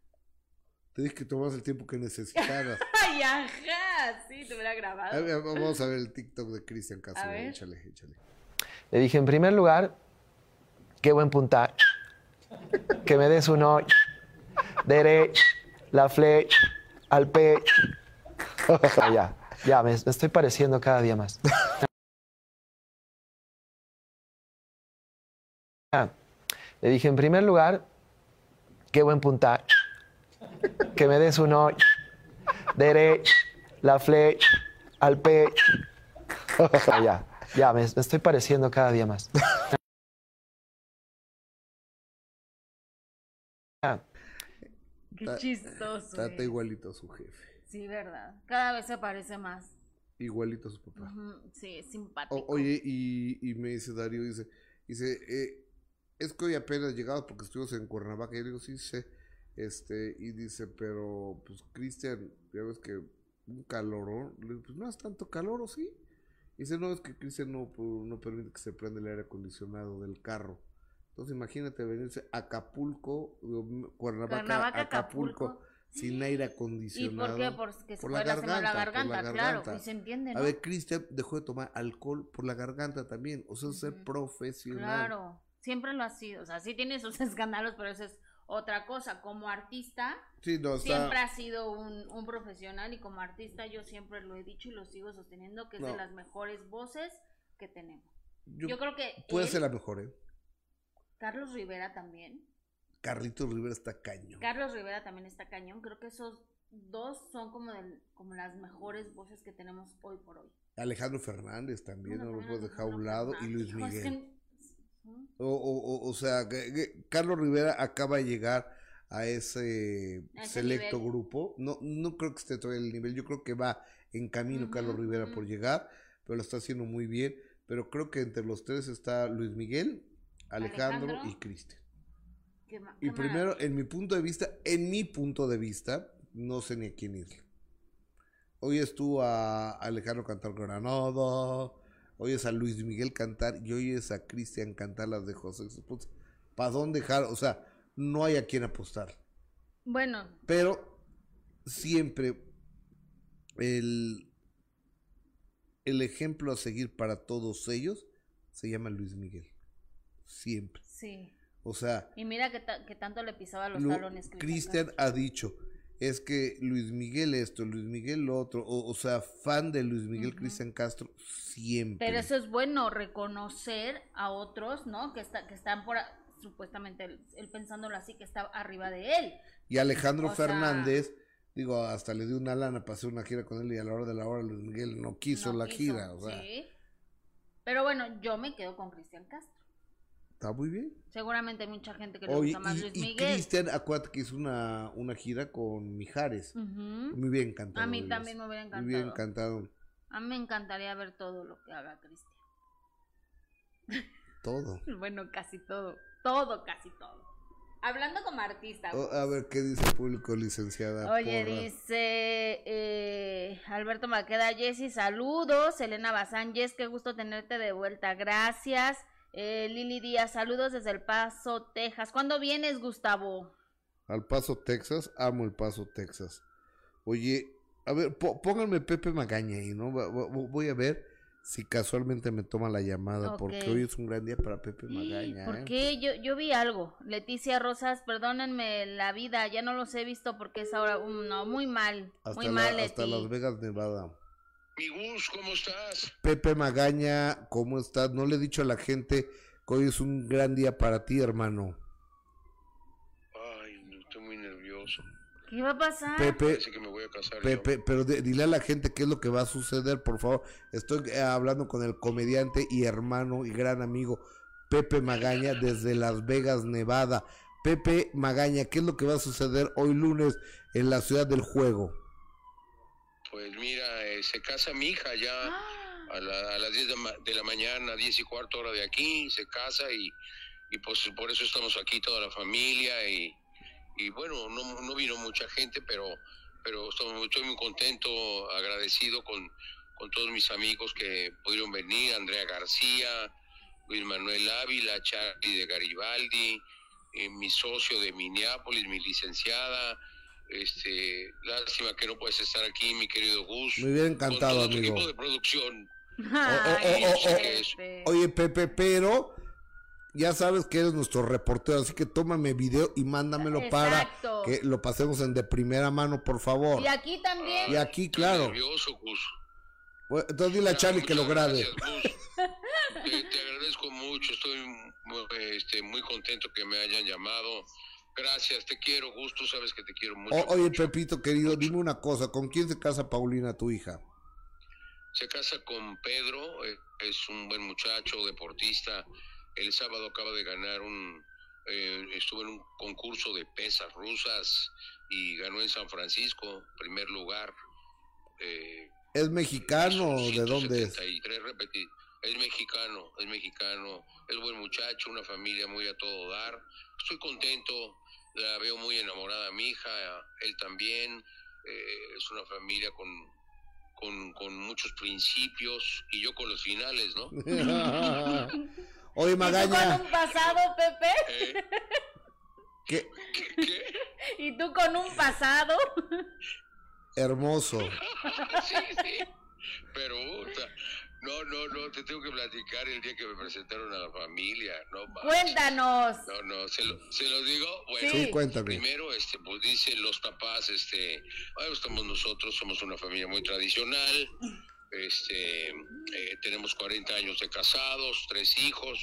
Te dije que tomas el tiempo que necesitaras. Ay, ajá, sí, te hubiera A grabado. ver, Vamos a ver el TikTok de Cristian Castro, A échale, échale. Le dije, en primer lugar, qué buen puntar. Que me des uno derecho, la flecha, al pecho. ya, ya, me, me estoy pareciendo cada día más. Ah, Le dije, en primer lugar, qué buen puntar. Que me des uno derecho, la flecha, al pecho. ya, ya, me, me estoy pareciendo cada día más. Ah, Qué chistoso. Está eh. igualito a su jefe, Sí, verdad. Cada vez se parece más. igualito a su papá. Ujú, Sí, es simpático. O- oye, y, y me dice Darío, dice, dice, eh, es que hoy apenas llegado porque estuvimos en Cuernavaca. Y yo digo, sí, sé. Este, y dice, pero, pues, Cristian, ya ves que un calor, Le digo, pues no es tanto calor, ¿o sí? Dice, no, es que Cristian no, no permite que se prenda el aire acondicionado del carro. Entonces, imagínate venirse a Acapulco, Cuernavaca, Cuernavaca, Acapulco, Acapulco. sin aire ¿Y acondicionado. por qué? Porque se Por la lastimar la garganta, por la garganta, claro. garganta. Y se entiende, ¿no? A ver, Cristian dejó de tomar alcohol por la garganta también. O sea, ser Ujú. profesional. Claro, siempre lo ha sido. O sea, sí tiene sus escándalos, pero eso es otra cosa. Como artista, Sí, no, siempre ha sido un, un profesional y como artista yo siempre lo he dicho y lo sigo sosteniendo que es de No. las mejores voces que tenemos. yo- Yo, creo que puede él, ser la mejor, ¿eh? Carlos Rivera también. Carlitos Rivera está caño. Carlos Rivera también está cañón. Creo que esos dos son como, del- como las mejores voces que tenemos hoy por hoy. Alejandro Fernández también, Bueno, no lo puedes dejar a un lado. Y Luis Miguel. O, o, o, o sea, que- que Carlos Rivera acaba de llegar a ese A ese selecto nivel. grupo. No, no creo que esté todavía el nivel. Yo creo que va en camino Carlos Rivera por llegar, pero lo está haciendo muy bien. Pero creo que entre los tres está Luis Miguel, Alejandro, Alejandro. y Cristian. Y primero, maravilla. en mi punto de vista, en mi punto de vista, no sé ni a quién ir. Hoy estuvo a Alejandro cantar Granada, hoy es a Luis Miguel cantar y hoy es a Cristian cantar las de José. ¿Para dónde dejar? O sea, no hay a quién apostar. Bueno, Pero siempre el, el ejemplo a seguir para todos ellos se llama Luis Miguel. Siempre. sí. O sea, Y mira que, ta- que tanto le pisaba los Lu- talones. Cristian ha dicho, es que Luis Miguel esto, Luis Miguel lo otro, o, o sea, fan de Luis Miguel. Cristian Castro siempre. Pero eso es bueno, reconocer a otros, ¿no? Que, está, que están por, supuestamente, él, pensándolo así, que está arriba de él. Y Alejandro o sea- Fernández, digo, hasta le dio una lana para hacer una gira con él y a la hora de la hora Luis Miguel no quiso No la quiso, gira, o sea, sí. Pero bueno, yo me quedo con Cristian Castro. Está muy bien. Seguramente hay mucha gente que le Oye, gusta más y, Luis y Miguel. Cristian, acuérdate que hizo una, una gira con Mijares. Ujú. Me hubiera encantado. A mí también me hubiera Me hubiera encantado. encantado A mí me encantaría ver todo lo que haga Cristian. todo. Bueno, casi todo. Todo, casi todo. Hablando como artista. O- pues. a ver, ¿qué dice el público, licenciada? Oye, dice eh, Alberto Maqueda, Jessy, saludos. Elena Bazán, Jess, qué gusto tenerte de vuelta, gracias. Eh, Lili Díaz, saludos desde El Paso, Texas. ¿Cuándo vienes, Gustavo? Al Paso, Texas. Amo el Paso, Texas. Oye, a ver, pónganme Pepe Magaña ahí, ¿no? Voy a ver si casualmente me toma la llamada, porque hoy es un gran día para Pepe Magaña. ¿Por ¿eh? qué? Yo, yo vi algo. Leticia Rosas, perdónenme la vida, ya no los he visto porque es ahora, um, no, muy mal, Hasta, muy la- mal, hasta Leti. Las Vegas, Nevada. Mi Gus, ¿cómo estás? Pepe Magaña, ¿cómo estás? No le he dicho a la gente que hoy es un gran día para ti, hermano. estoy muy nervioso. ¿Qué va a pasar? Pepe, Parece que me voy a casar Pepe, pero de- dile a la gente qué es lo que va a suceder, por favor. Estoy eh, hablando con el comediante y hermano y gran amigo Pepe Magaña desde Las Vegas, Nevada. Pepe Magaña, ¿qué es lo que va a suceder hoy lunes en la ciudad del juego? Pues mira, eh, se casa mi hija ya a, la- a las 10 de, ma- de la mañana, 10 y cuarto hora de aquí, se casa y, y pues por eso estamos aquí toda la familia y, y bueno, no, no vino mucha gente, pero, pero estoy, estoy muy contento, agradecido con, con todos mis amigos que pudieron venir, Andrea García, Luis Manuel Ávila, Charlie de Garibaldi, eh, mi socio de Minneapolis, mi licenciada. Este, lástima que no puedes estar aquí, mi querido Gus. Me hubiera encantado, con todo tu amigo. equipo de producción. Ay, oh, oh, oh. Pepe. Oye, Pepe, pero ya sabes que eres nuestro reportero, así que tómame video y mándamelo Exacto. para que lo pasemos en de primera mano, por favor. Y aquí también. Y aquí, claro. Nervioso, Gus. Bueno, Entonces dile a Charlie que lo grabe. gracias, Gus. Te, te agradezco mucho, estoy muy, este, muy contento que me hayan llamado. Gracias, te quiero, Gus, tú sabes que te quiero mucho. O- oye, Pepito, querido, dime una cosa, ¿con quién se casa Paulina, tu hija? Se casa con Pedro, eh, es un buen muchacho, deportista. El sábado acaba de ganar un, eh, estuvo en un concurso de pesas rusas y ganó en San Francisco, primer lugar. Eh, ¿Es mexicano de dónde es? 173 repeti- Es mexicano, es mexicano, es buen muchacho, una familia muy a todo dar. Estoy contento, la veo muy enamorada a mi hija, él también. eh, es una familia con, con, con muchos principios y yo con los finales, ¿no? Oye, ¿Y tú con Magaña, un pasado, Pepe? Eh, qué ¿qué- qué? ¿Y tú con un pasado? hermoso. Sí, sí. Pero, no, no, no, te tengo que platicar el día que me presentaron a la familia, no manches. Cuéntanos. No, no, se lo, se lo digo. Bueno, Sí. Cuéntame. primero, este, pues dicen los papás, este, bueno, estamos nosotros, somos una familia muy tradicional, este, eh, tenemos 40 años de casados, tres hijos,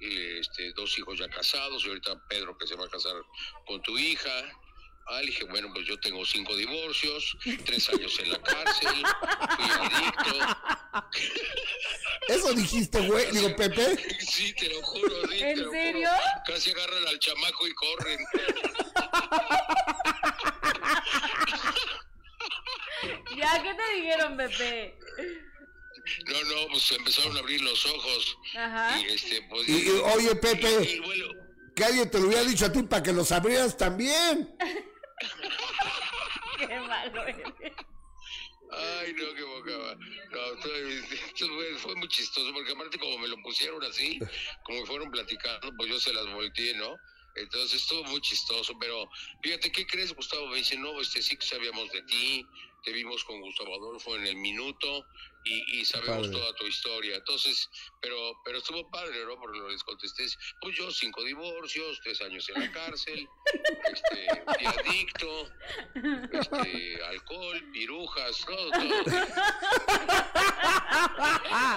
este, dos hijos ya casados, y ahorita Pedro que se va a casar con tu hija. Ah, le dije, bueno, pues yo tengo cinco divorcios, tres años en la cárcel, fui adicto. ¿Eso dijiste, güey? Digo, Pepe. Sí, te lo juro, sí, te ¿En lo juro. serio? Casi agarran al chamaco y corren. ¿Ya qué te dijeron, Pepe? No, no, pues empezaron a abrir los ojos. Ajá. Y este, pues. Y, y, oye, y- Pepe, y, bueno, que alguien te lo hubiera dicho a ti para que los abrieras también. Qué malo eres. ay, no, qué boca va. No, esto fue, fue muy chistoso, porque aparte, como me lo pusieron así, como fueron platicando, pues yo se las volteé, ¿no? Entonces estuvo muy chistoso, pero fíjate, ¿qué crees, Gustavo? Me dice, no, este sí que sabíamos de ti, te vimos con Gustavo Adolfo en el minuto y, y sabemos Padre. toda tu historia. Entonces, pero pero estuvo padre, ¿no? Porque les contesté, pues yo cinco divorcios, tres años en la cárcel, este, fui adicto, este, alcohol, pirujas, todo, todo.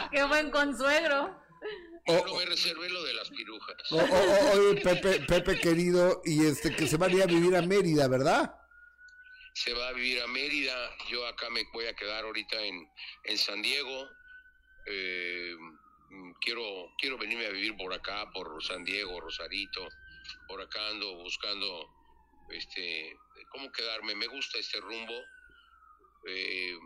Qué buen consuegro. Yo no me reservé lo de las pirujas. O- o- o- oye, Pepe, Pepe, querido, y este, que se van a ir a vivir a Mérida, ¿verdad? Se va a vivir a Mérida. Yo acá me voy a quedar ahorita en, en San Diego. Eh, mm, quiero, quiero venirme a vivir por acá, por San Diego, Rosarito. Por acá ando buscando este, cómo quedarme. Me gusta este rumbo. Eh,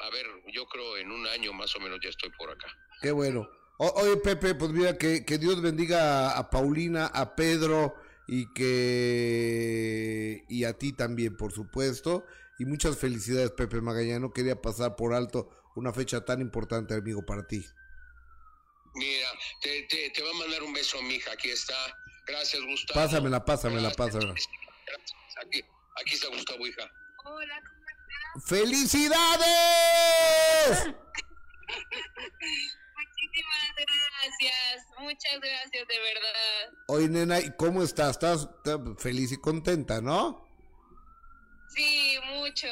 a ver, yo creo en un año más o menos ya estoy por acá. Qué bueno. O- oye, Pepe, pues mira, que, que Dios bendiga a, a Paulina, a Pedro y que y a ti también, por supuesto. Y muchas felicidades, Pepe Magaña. No quería pasar por alto una fecha tan importante, amigo, para ti. Mira, te, te, te va a mandar un beso a mi hija. Aquí está. Gracias, Gustavo. Pásamela, pásamela, pásamela. Gracias. Aquí, aquí está Gustavo, hija. Hola, ¿cómo estás? ¡Felicidades! Muchísimas gracias, muchas gracias de verdad. Oye, nena, ¿y cómo estás? ¿Estás feliz y contenta, no? Sí, mucho.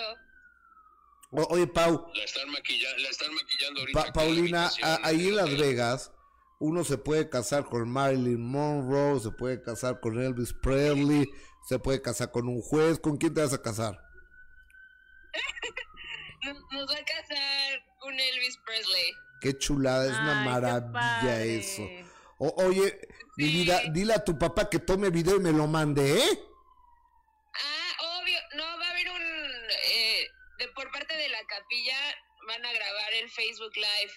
O- oye, Pau, La están maquillando, la están maquillando ahorita. Pa- la Paulina, ahí en Las hotel. Vegas, uno se puede casar con Marilyn Monroe, se puede casar con Elvis Presley, Se puede casar con un juez. ¿Con quién te vas a casar? Nos, nos va a casar con Elvis Presley. Qué chulada, es una Ay, qué maravilla eso. O- oye, mi vida, dile a tu papá que tome video y me lo mande, ¿eh? Ah, obvio. No, va a haber un... eh, de, por parte de la capilla van a grabar el Facebook Live.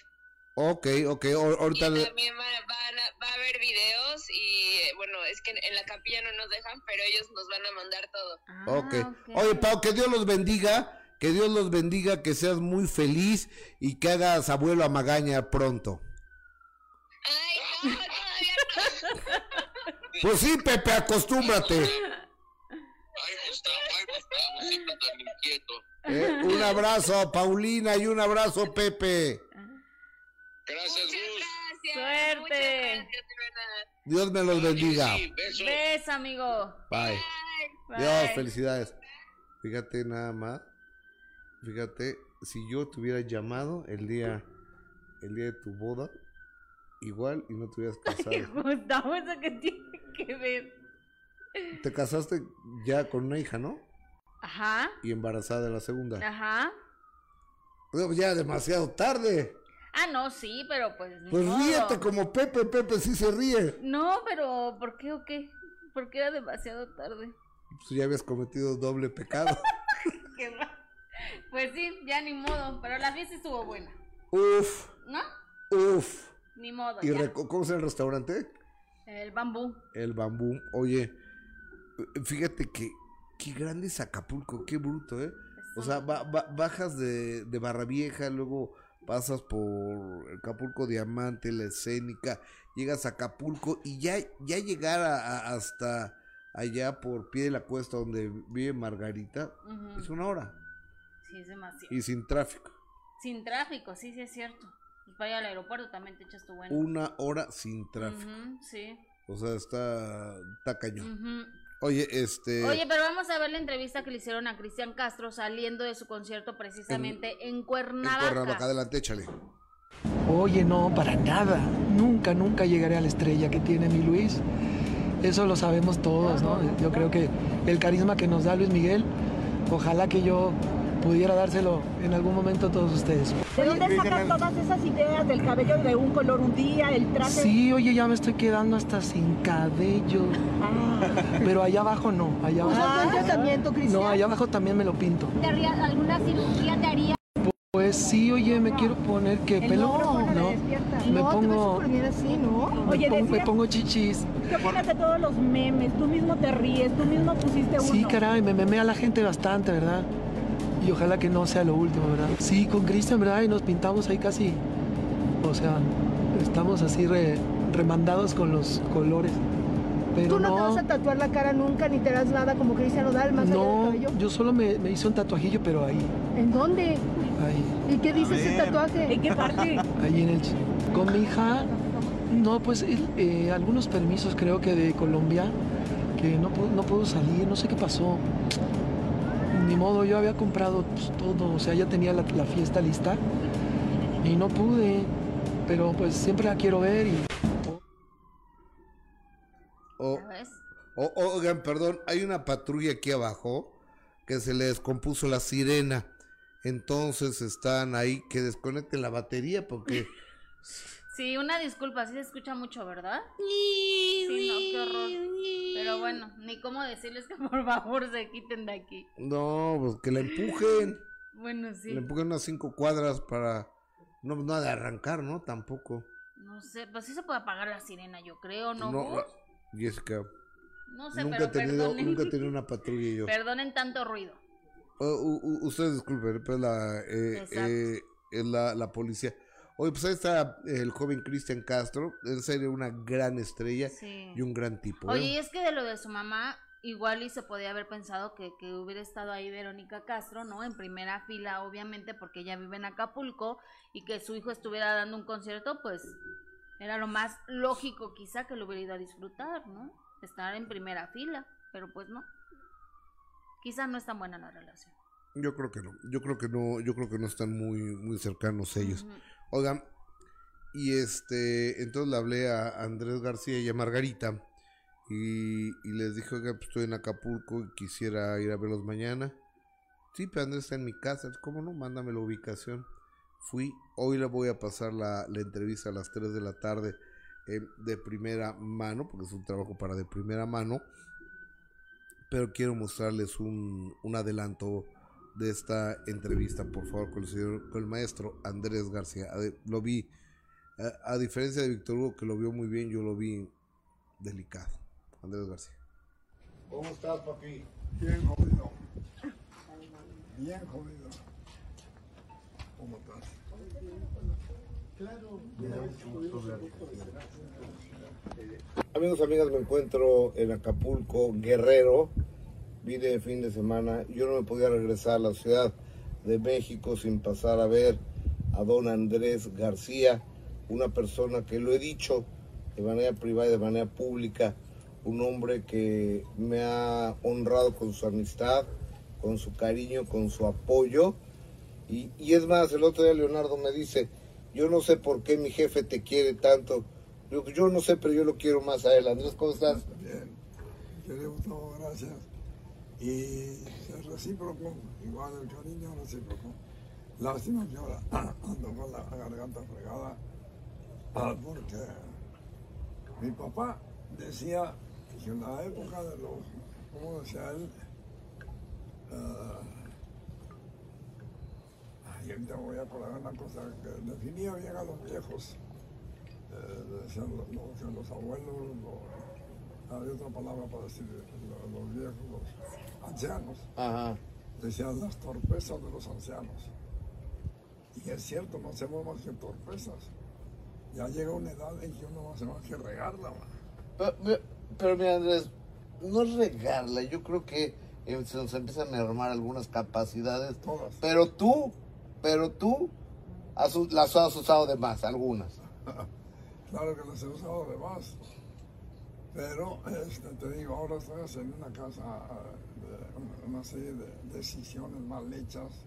Ok, ok, o- ahorita Y también van a- van a- va a haber videos y eh, bueno, es que en, en la capilla no nos dejan, pero ellos nos van a mandar todo. Ah, Ok. Oye, Pau, que Dios los bendiga, que Dios los bendiga, que seas muy feliz y que hagas abuelo a Magaña pronto. Ay, no, todavía no. Pues sí, Pepe, acostúmbrate. Ay, Gustavo, ay, Gustavo, siempre tan inquieto. ¿eh? Un abrazo, Paulina, y un abrazo, Pepe. Gracias, Gus. Gracias. Suerte. Muchas gracias, de verdad. Dios me los bendiga. Sí. Ves, amigo. Bye. Bye. Dios, felicidades. Fíjate nada más. Fíjate, si yo te hubiera llamado el día, el día de tu boda, igual y no te hubieras casado. Gustavo, ¿eso qué tiene que ver? Te casaste ya con una hija, ¿no? Ajá, Y embarazada de la segunda. ajá. No, Ya demasiado tarde. Ah, no, sí, pero pues. Pues ríete como Pepe, Pepe sí se ríe. No, pero ¿por qué o qué? Porque era demasiado tarde. Pues ya habías cometido doble pecado. Qué mal. Pues sí, ya ni modo. Pero la fiesta estuvo buena. Uf, ¿No? uf. Ni modo. ¿Y ya. cómo llama el restaurante? El bambú. El bambú. Oye, fíjate que qué grande es Acapulco, qué bruto, ¿eh? O sea, ba- ba- bajas de, de Barra Vieja, luego pasas por Acapulco Diamante, la escénica, llegas a Acapulco y ya, ya llegar a- a- hasta allá por pie de la cuesta donde vive Margarita es una hora Sí, es demasiado. y sin tráfico. Sin tráfico, sí, sí es cierto. Pues para ir al aeropuerto también te echas tu buena. Una hora sin tráfico. Sí. O sea, está, está cañón. Oye, este... Oye, pero vamos a ver la entrevista que le hicieron a Cristian Castro saliendo de su concierto precisamente en, en Cuernavaca. Cuernavaca, adelante, échale. Oye, no, para nada. Nunca, nunca llegaré a la estrella que tiene mi Luis. Eso lo sabemos todos, ¿no? Yo creo que el carisma que nos da Luis Miguel, ojalá que yo pudiera dárselo en algún momento a todos ustedes. ¿De dónde sacas todas esas ideas del cabello de un color un día, el traje? Sí, oye, ya me estoy quedando hasta sin cabello. Pero allá abajo no, allá abajo. ¿Usas buen tratamiento, Cristian? No, allá abajo también me lo pinto. ¿Te haría alguna cirugía te haría? Pues sí, oye, me quiero poner que pelo. No, No, me no, te ves pongo, me Oye, pongo, me decía, pongo chichis. ¿qué opinas de todos los memes? Tú mismo te ríes, tú mismo pusiste uno. Sí, caray, me memea la gente bastante, ¿verdad? Y ojalá que no sea lo último, ¿verdad? Sí, con Cristian, ¿verdad? Y nos pintamos ahí casi. O sea, estamos así re- remandados con los colores. Pero Tú no, no, te vas a tatuar la cara nunca, ni te das nada como Cristian Nodal, más allá del no, cabello. yo solo me, me hice un tatuajillo, pero ahí, ¿En dónde? ahí, ¿Y qué dice ese tatuaje? ¿En qué parte? ahí en el... ch- Con mi hija, no, pues él, eh, algunos permisos creo que de Colombia, que no, no puedo salir, no sé qué pasó. Ni modo, yo había comprado pues, todo, o sea, ya tenía la, la fiesta lista y no pude, pero pues siempre la quiero ver y... O, ¿Ya ves? o- oigan, perdón, hay una patrulla aquí abajo que se le descompuso la sirena. Entonces están ahí que desconecten la batería porque Sí, una disculpa, sí se escucha mucho, ¿verdad? Sí, no, qué horror. Pero bueno, ni cómo decirles que por favor se quiten de aquí. no, pues que la empujen, Bueno, sí. le empujen unas cinco cuadras para no nada de arrancar, ¿no? Tampoco. No sé, pues sí se puede apagar la sirena, yo creo, ¿no? No? Jessica, No sé, nunca pero he tenido, perdonen. nunca he tenido una patrulla yo. Perdonen tanto ruido. Oh, u- u- ustedes disculpen, pues la, eh, Exacto. eh, es la, la policía. Oye, pues ahí está el joven Cristian Castro, en serio una gran estrella Sí. y un gran tipo. Oye, ¿eh? y es que de lo de su mamá, igual y se podía haber pensado que, que hubiera estado ahí Verónica Castro, ¿no? En primera fila, obviamente, porque ella vive en Acapulco y que su hijo estuviera dando un concierto, pues era lo más lógico quizá que lo hubiera ido a disfrutar, ¿no? Estar en primera fila, pero pues no. Quizá no es tan buena la relación. Yo creo que no, yo creo que no, yo creo que no están muy, muy cercanos ellos. Ujú. Oigan, y este, entonces le hablé a Andrés García y a Margarita Y, les dije, oiga, pues estoy en Acapulco y quisiera ir a verlos mañana. Sí, pero Andrés está en mi casa. ¿Cómo no? Mándame la ubicación. Fui, hoy le voy a pasar la, la entrevista a las 3 de la tarde eh, de primera mano, porque es un trabajo para de primera mano. Pero quiero mostrarles un, un adelanto de esta entrevista, por favor, con el, señor, con el maestro Andrés García. A- Lo vi, a, a diferencia de Víctor Hugo, que lo vio muy bien, yo lo vi delicado. Andrés García. ¿Cómo estás, papi? Bien jodido. Bien jodido. ¿Cómo estás? Amigos, amigas, me encuentro en Acapulco, Guerrero. Vine de fin de semana. Yo no me podía regresar a la Ciudad de México sin pasar a ver a don Andrés García, una persona que lo he dicho de manera privada y de manera pública, un hombre que me ha honrado con su amistad, con su cariño, con su apoyo. Y, y es más, el otro día Leonardo me dice, yo no sé por qué mi jefe te quiere tanto. Yo, yo no sé, pero yo lo quiero más a él. Andrés, ¿cómo estás? Bien. Querido gracias. Y es recíproco, igual el cariño recíproco. Lástima que ahora ando con la garganta fregada ah, porque mi papá decía que en la época de los, ¿cómo decía él? Ah, ay, ahorita voy a acordar una cosa que definía bien a los viejos. Decían los, los- los abuelos, los- había otra palabra para decir los, los viejos, ancianos. Ajá. Decían las torpezas de los ancianos. Y es cierto, no hacemos más que torpezas. Ya llega una edad en que uno no hace más que regarla. Pero, pero- pero mira, Andrés, no regarla. Yo creo que eh, se nos empiezan a armar algunas capacidades. Todas. Pero tú, pero tú has las has usado de más, algunas. Claro que las he usado de más. Pero, este, te digo, ahora estoy haciendo una casa, una, una serie de decisiones mal hechas,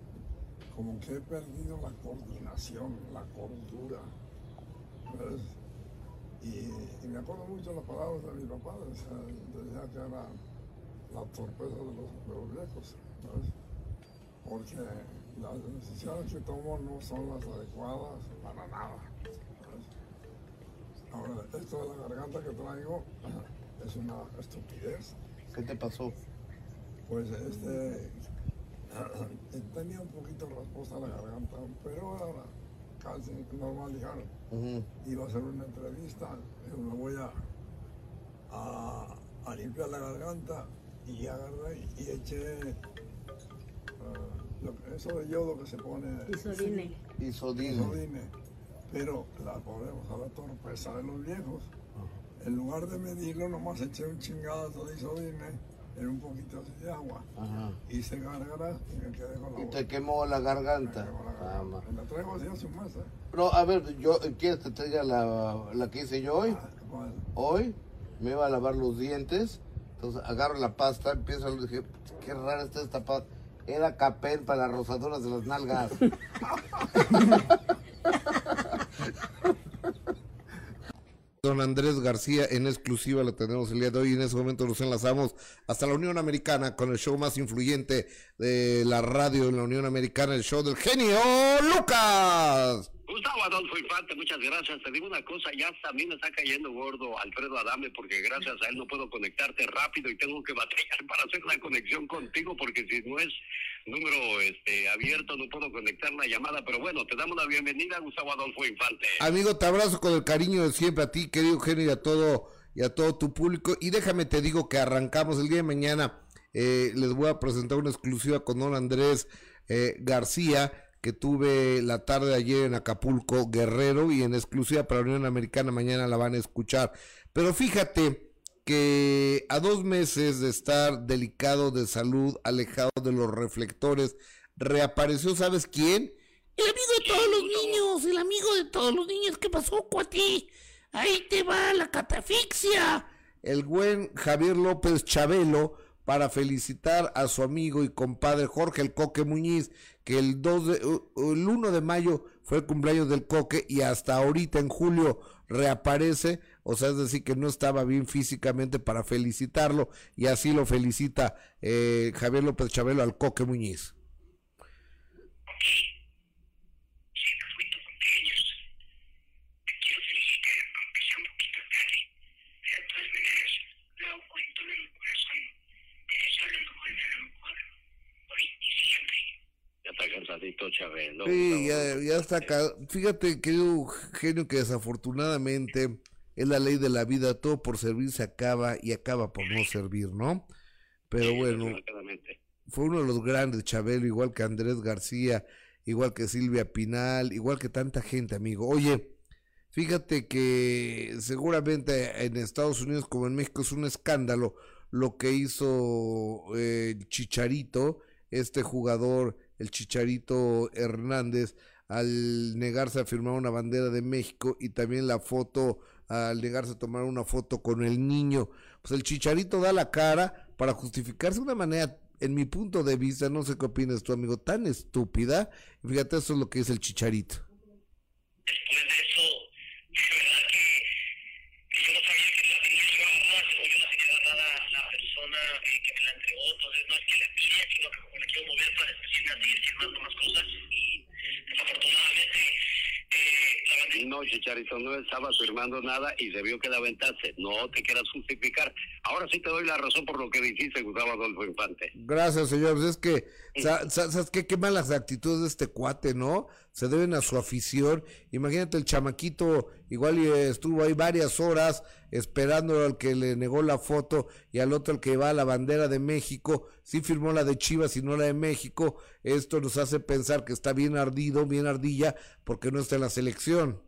como que he perdido la coordinación, la cordura. Y, me acuerdo mucho las palabras de mi papá, decía, que era la torpeza de los, viejos, porque las decisiones que tomo no son las adecuadas para nada. Ahora, esto de la garganta que traigo es una estupidez. ¿Qué te pasó? Pues este tenía un poquito rasposa la garganta, pero era casi normal, dijeron. Ujú. Iba a hacer una entrevista, me voy a, a, a limpiar la garganta y agarré y eché lo que- eso de yodo que se pone. Isodine. Isodine. Isodine. Pero la podemos a la torpeza de los viejos. En lugar de medirlo, nomás eché un chingadazo de isodine en un poquito de agua. Ajá. Hice gárgaras y me quedé con la Y te quemó la garganta. Ah. Me la traigo así hace un mes, ¿eh? No, a ver, yo, ¿quieres que te traiga la, la que hice yo hoy? ¿Cuál? Hoy me iba a lavar los dientes, entonces agarro la pasta, empiezo a dije, qué rara está esta pasta. Era capel para las rosaduras de las nalgas. Don Andrés García en exclusiva lo tenemos el día de hoy. En ese momento nos enlazamos hasta la Unión Americana con el show más influyente de la radio en la Unión Americana, el show del genio Lucas. Gustavo Adolfo Infante, muchas gracias. Te digo una cosa, ya mí me está cayendo gordo Alfredo Adame porque gracias a él no puedo conectarte rápido y tengo que batallar para hacer la conexión contigo porque si no es número este abierto no puedo conectar la llamada. Pero bueno, te damos la bienvenida, Gustavo Adolfo Infante. Amigo, te abrazo con el cariño de siempre a ti, querido genio, y a todo, y a todo tu público. Y déjame te digo que arrancamos el día de mañana. eh, les voy a presentar una exclusiva con don Andrés eh, García, que tuve la tarde de ayer en Acapulco, Guerrero, y en exclusiva para la Unión Americana mañana la van a escuchar. Pero fíjate que a dos meses de estar delicado de salud, alejado de los reflectores, reapareció, ¿sabes quién? El amigo de todos los niños, el amigo de todos los niños. ¿Qué pasó, cuati? Ahí te va la catafixia. el buen Javier López Chabelo para felicitar a su amigo y compadre Jorge el Coque Muñiz, que el 2 de, el 1 de mayo fue el cumpleaños del Coque y hasta ahorita en julio reaparece o sea, es decir, que no estaba bien físicamente para felicitarlo, y así lo felicita eh, Javier López Chabelo al Coque Muñiz. Ya está cansadito, Chabelo. Sí, ya, ya está acá. Fíjate, querido genio, que desafortunadamente es la ley de la vida, todo por servir se acaba y acaba por no servir, ¿no? Pero bueno, fue uno de los grandes, Chabelo, igual que Andrés García, igual que Silvia Pinal, igual que tanta gente, amigo. Oye, fíjate que seguramente en Estados Unidos como en México es un escándalo lo que hizo eh, el Chicharito, este jugador, el Chicharito Hernández, al negarse a firmar una bandera de México y también la foto, al negarse a tomar una foto con el niño. Pues el Chicharito da la cara para justificarse de una manera, en mi punto de vista, no sé qué opinas tú, amigo, tan estúpida. Fíjate, eso es lo que dice el Chicharito. No, Chicharito no estaba firmando nada y se vio que la aventaste. No te quieras justificar. Ahora sí te doy la razón por lo que dijiste, Gustavo Adolfo Infante. Gracias, señor. Pues es que, sa- sa- ¿sabes qué? Qué malas actitudes de este cuate, ¿no? Se deben a su afición. Imagínate el chamaquito, igual estuvo ahí varias horas esperando al que le negó la foto y al otro al que va a la bandera de México. Sí firmó la de Chivas y no la de México. Esto nos hace pensar que está bien ardido, bien ardilla, porque no está en la selección.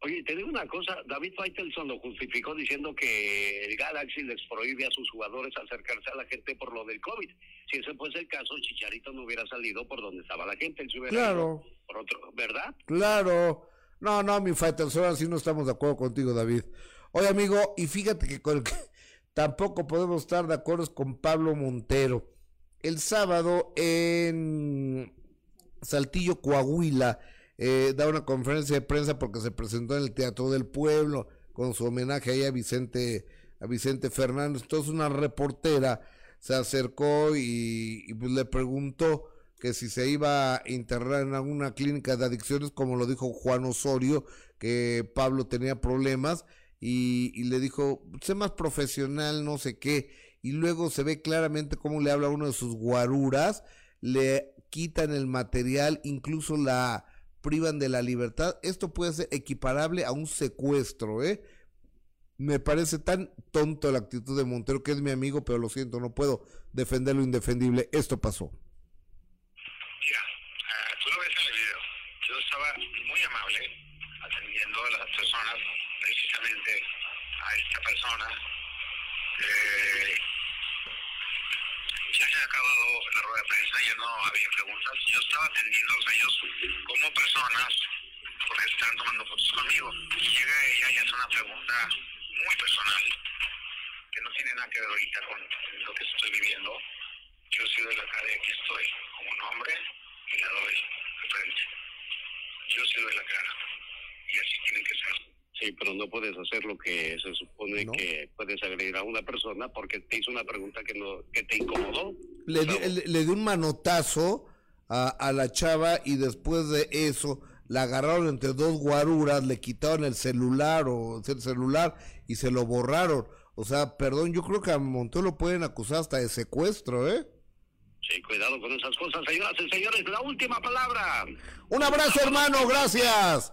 Oye, te digo una cosa, David Faitelson lo justificó diciendo que el Galaxy les prohíbe a sus jugadores acercarse a la gente por lo del COVID. Si ese fuese el caso, Chicharito no hubiera salido por donde estaba la gente, él se hubiera Claro. ido por otro, ¿verdad? Claro. No, no, mi Faitelson, ahora sí no estamos de acuerdo contigo, David. Oye, amigo, y fíjate que con el que tampoco podemos estar de acuerdo con Pablo Montero. El sábado en Saltillo, Coahuila, eh, da una conferencia de prensa porque se presentó en el Teatro del Pueblo con su homenaje ahí a Vicente, a Vicente Fernández. Entonces una reportera se acercó y, pues le preguntó que si se iba a internar en alguna clínica de adicciones, como lo dijo Juan Osorio, que Pablo tenía problemas, y, y le dijo, sé más profesional, no sé qué, y luego se ve claramente cómo le habla uno de sus guaruras, le quitan el material, incluso la privan de la libertad. Esto puede ser equiparable a un secuestro, ¿eh? Me parece tan tonto la actitud de Montero, que es mi amigo, pero lo siento, no puedo defender lo indefendible. Esto pasó. Ah, tú lo ves en el video. Yo estaba muy amable atendiendo a las personas, precisamente a esta persona. Eh, ya se ha acabado la rueda de prensa, ya no había preguntas. Yo estaba atendiéndolos a ellos como personas porque están tomando fotos conmigo. Llega ella y hace una pregunta muy personal que no tiene nada que ver ahorita con lo que estoy viviendo. Yo soy de la y aquí estoy como un hombre y la doy de frente. Yo soy de la cara y así tienen que ser. Sí, pero no puedes hacer lo que se supone que puedes agredir a una persona porque te hizo una pregunta que no que te incomodó. Le, di- le, le dio un manotazo a, a la chava y después de eso la agarraron entre dos guaruras, le quitaron el celular o el celular y se lo borraron. O sea, perdón, yo creo que a Montero lo pueden acusar hasta de secuestro, ¿eh? Sí, cuidado con esas cosas, señoras y señores. La última palabra. Un abrazo, hermano, gracias.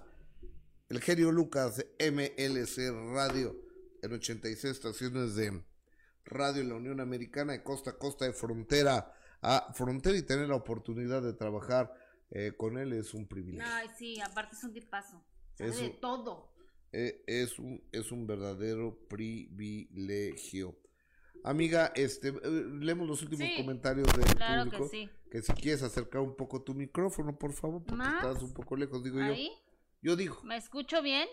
El genio Lucas, MLC Radio, en 86 estaciones de radio en la Unión Americana, de costa a costa, de frontera a frontera, y tener la oportunidad de trabajar eh, con él es un privilegio. Ay, sí, aparte es un tipazo. Sabe Eso- de todo. Eh, es, un, es un verdadero privilegio. Amiga, este, eh, leemos los últimos Sí, comentarios del claro que público. sí. que si quieres acercar un poco tu micrófono, por favor, porque ¿Más? estás un poco lejos, digo ¿Ahí? yo. Yo digo, ¿Me escucho bien?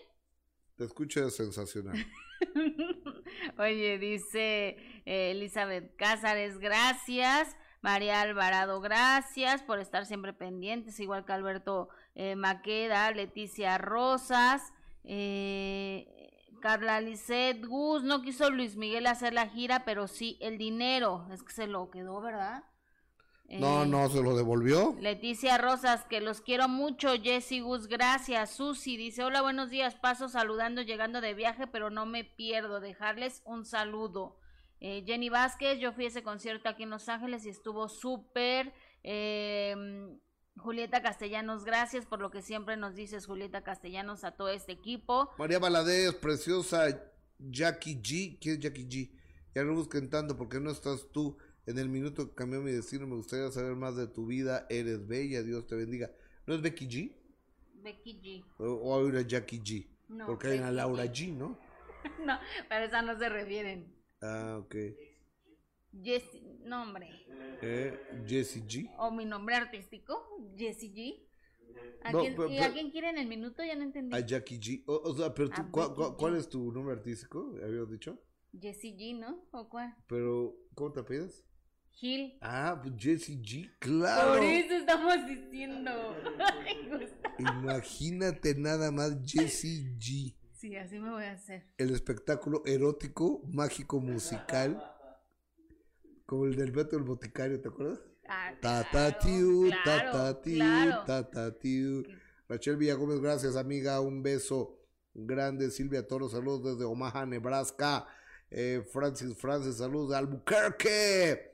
te escucho sensacional. Oye, dice eh, Elizabeth Cázares, gracias. María Alvarado, gracias por estar siempre pendientes, igual que Alberto eh, Maqueda, Leticia Rosas, eh, Carla Lisset, Gus, no quiso Luis Miguel hacer la gira, pero sí el dinero. Es que se lo quedó, ¿verdad? No, Eh, no, se lo devolvió. Leticia Rosas, que los quiero mucho. Jessy Gus, gracias. Susi dice: Hola, buenos días. Paso saludando, llegando de viaje, pero no me pierdo. Dejarles un saludo. Eh, Jenny Vázquez, yo fui a ese concierto aquí en Los Ángeles y estuvo súper. Eh, Julieta Castellanos, gracias por lo que siempre nos dices, Julieta Castellanos, a todo este equipo. María Valadez, preciosa Jackie G. ¿Quién es Jackie G? Ya no busquen tanto porque no estás tú. En el minuto que cambió mi destino, me gustaría saber más de tu vida. Eres bella, Dios te bendiga. ¿No es Becky G? Becky G. ¿O, o una Jackie G? No, porque hay una Laura G. G, ¿no? no, pero esa no se refieren. Ah, ok. Jessie, nombre. Eh, Jessie G. O mi nombre artístico, Jessie G. ¿A, No, quién, pero- ¿Y pero- a quién quieren el minuto? Ya no entendí. A Jackie G. O, o sea, pero tú, ¿cuál, cuál- cuál es tu nombre artístico? Habías dicho. Jessie G, ¿no? ¿O cuál? Pero, ¿cómo te pides? Gil. Ah, pues Jessie G, claro. Por eso estamos diciendo. Imagínate nada más Jessie G. sí, así me voy a hacer. El espectáculo erótico, mágico, musical. Como el del Beto el Boticario, ¿te acuerdas? Ah, Ta ta tiu, ta tiu, claro. ta ta tiu. Rachel Villagómez, gracias amiga, un beso grande. Silvia Toro, saludos desde Omaha, Nebraska. Eh, Francis Francis, saludos de Albuquerque.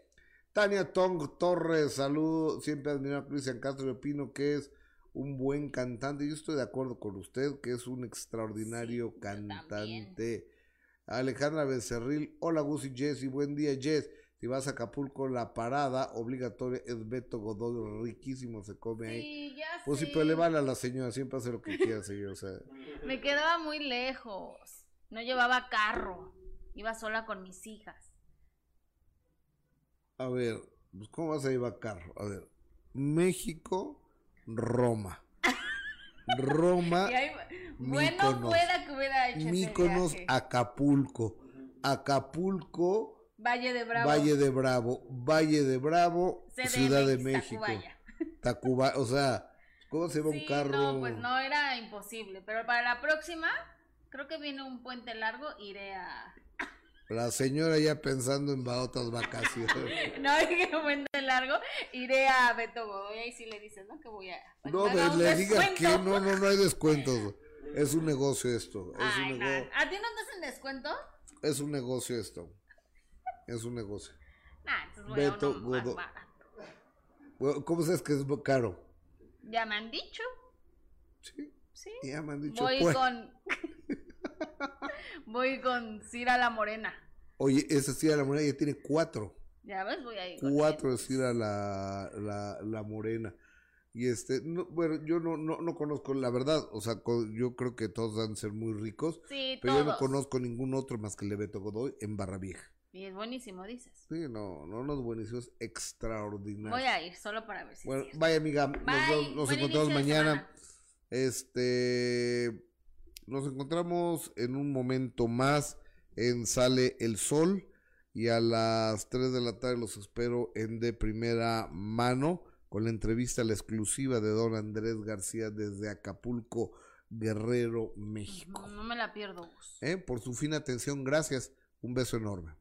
Tania Tong Torres, saludos. Siempre admirado a Cristian Castro y opino que es un buen cantante. Yo estoy de acuerdo con usted, que es un extraordinario cantante. Alejandra Becerril, hola Gus y Jess, y buen día Jess. Si vas a Acapulco, la parada obligatoria es Beto Godoy, riquísimo se come ahí. Ya Pues sí, pero le vale a la señora, siempre hace lo que quiera, señor. O sea, Me quedaba muy lejos. No llevaba carro. Iba sola con mis hijas. A ver, pues, ¿cómo vas a llevar carro? A ver, México, Roma. Roma, Y ahí- bueno, Míconos. fuera que hubiera hecho ese Míconos, viaje. Acapulco. Acapulco, Valle de Bravo. Valle de Bravo, Valle de Bravo, CDMX, Ciudad de México. Tacubaya. Tacuba, o sea, ¿cómo se va un carro? no, pues no, era imposible. Pero para la próxima, creo que viene un puente largo, iré a... La señora ya pensando en otras vacaciones. No, dije un puente largo, iré a Beto Godoy. Ahí sí le dices, ¿no? Que voy a... No, me le diga que no, no, no hay descuentos. Es un negocio esto. Es Ay, un, no. nego- ¿A ti no te hacen descuento? es un negocio esto. Es un negocio. Nah, entonces voy a Beto uno más Godoy. barato. Bueno, ¿Cómo sabes que es caro? Ya me han dicho. Sí. Sí. Ya me han dicho. Voy pues. con... voy con Cira la Morena. Oye, ese sí a la morena ya tiene cuatro. Ya ves, voy a ir con Cuatro es ir a la, la, la morena. Y este, no, bueno, yo no, no, no conozco la verdad. O sea, yo creo que todos van a ser muy ricos. Sí, pero yo no todos. conozco ningún otro más que el de Beto Godoy en Barra Vieja. Y es buenísimo, dices. Sí, no, no, no es buenísimo, es extraordinario. Voy a ir solo para ver si Bueno, es vaya amiga, nos, Bye, nos buen encontramos mañana. Este, nos encontramos en un momento más en Sale el Sol y a las 3 de la tarde los espero en de primera mano con la entrevista, la exclusiva de don Andrés García desde Acapulco, Guerrero, México. No me la pierdo, Gus. ¿Eh? Por su fina atención, gracias. Un beso enorme.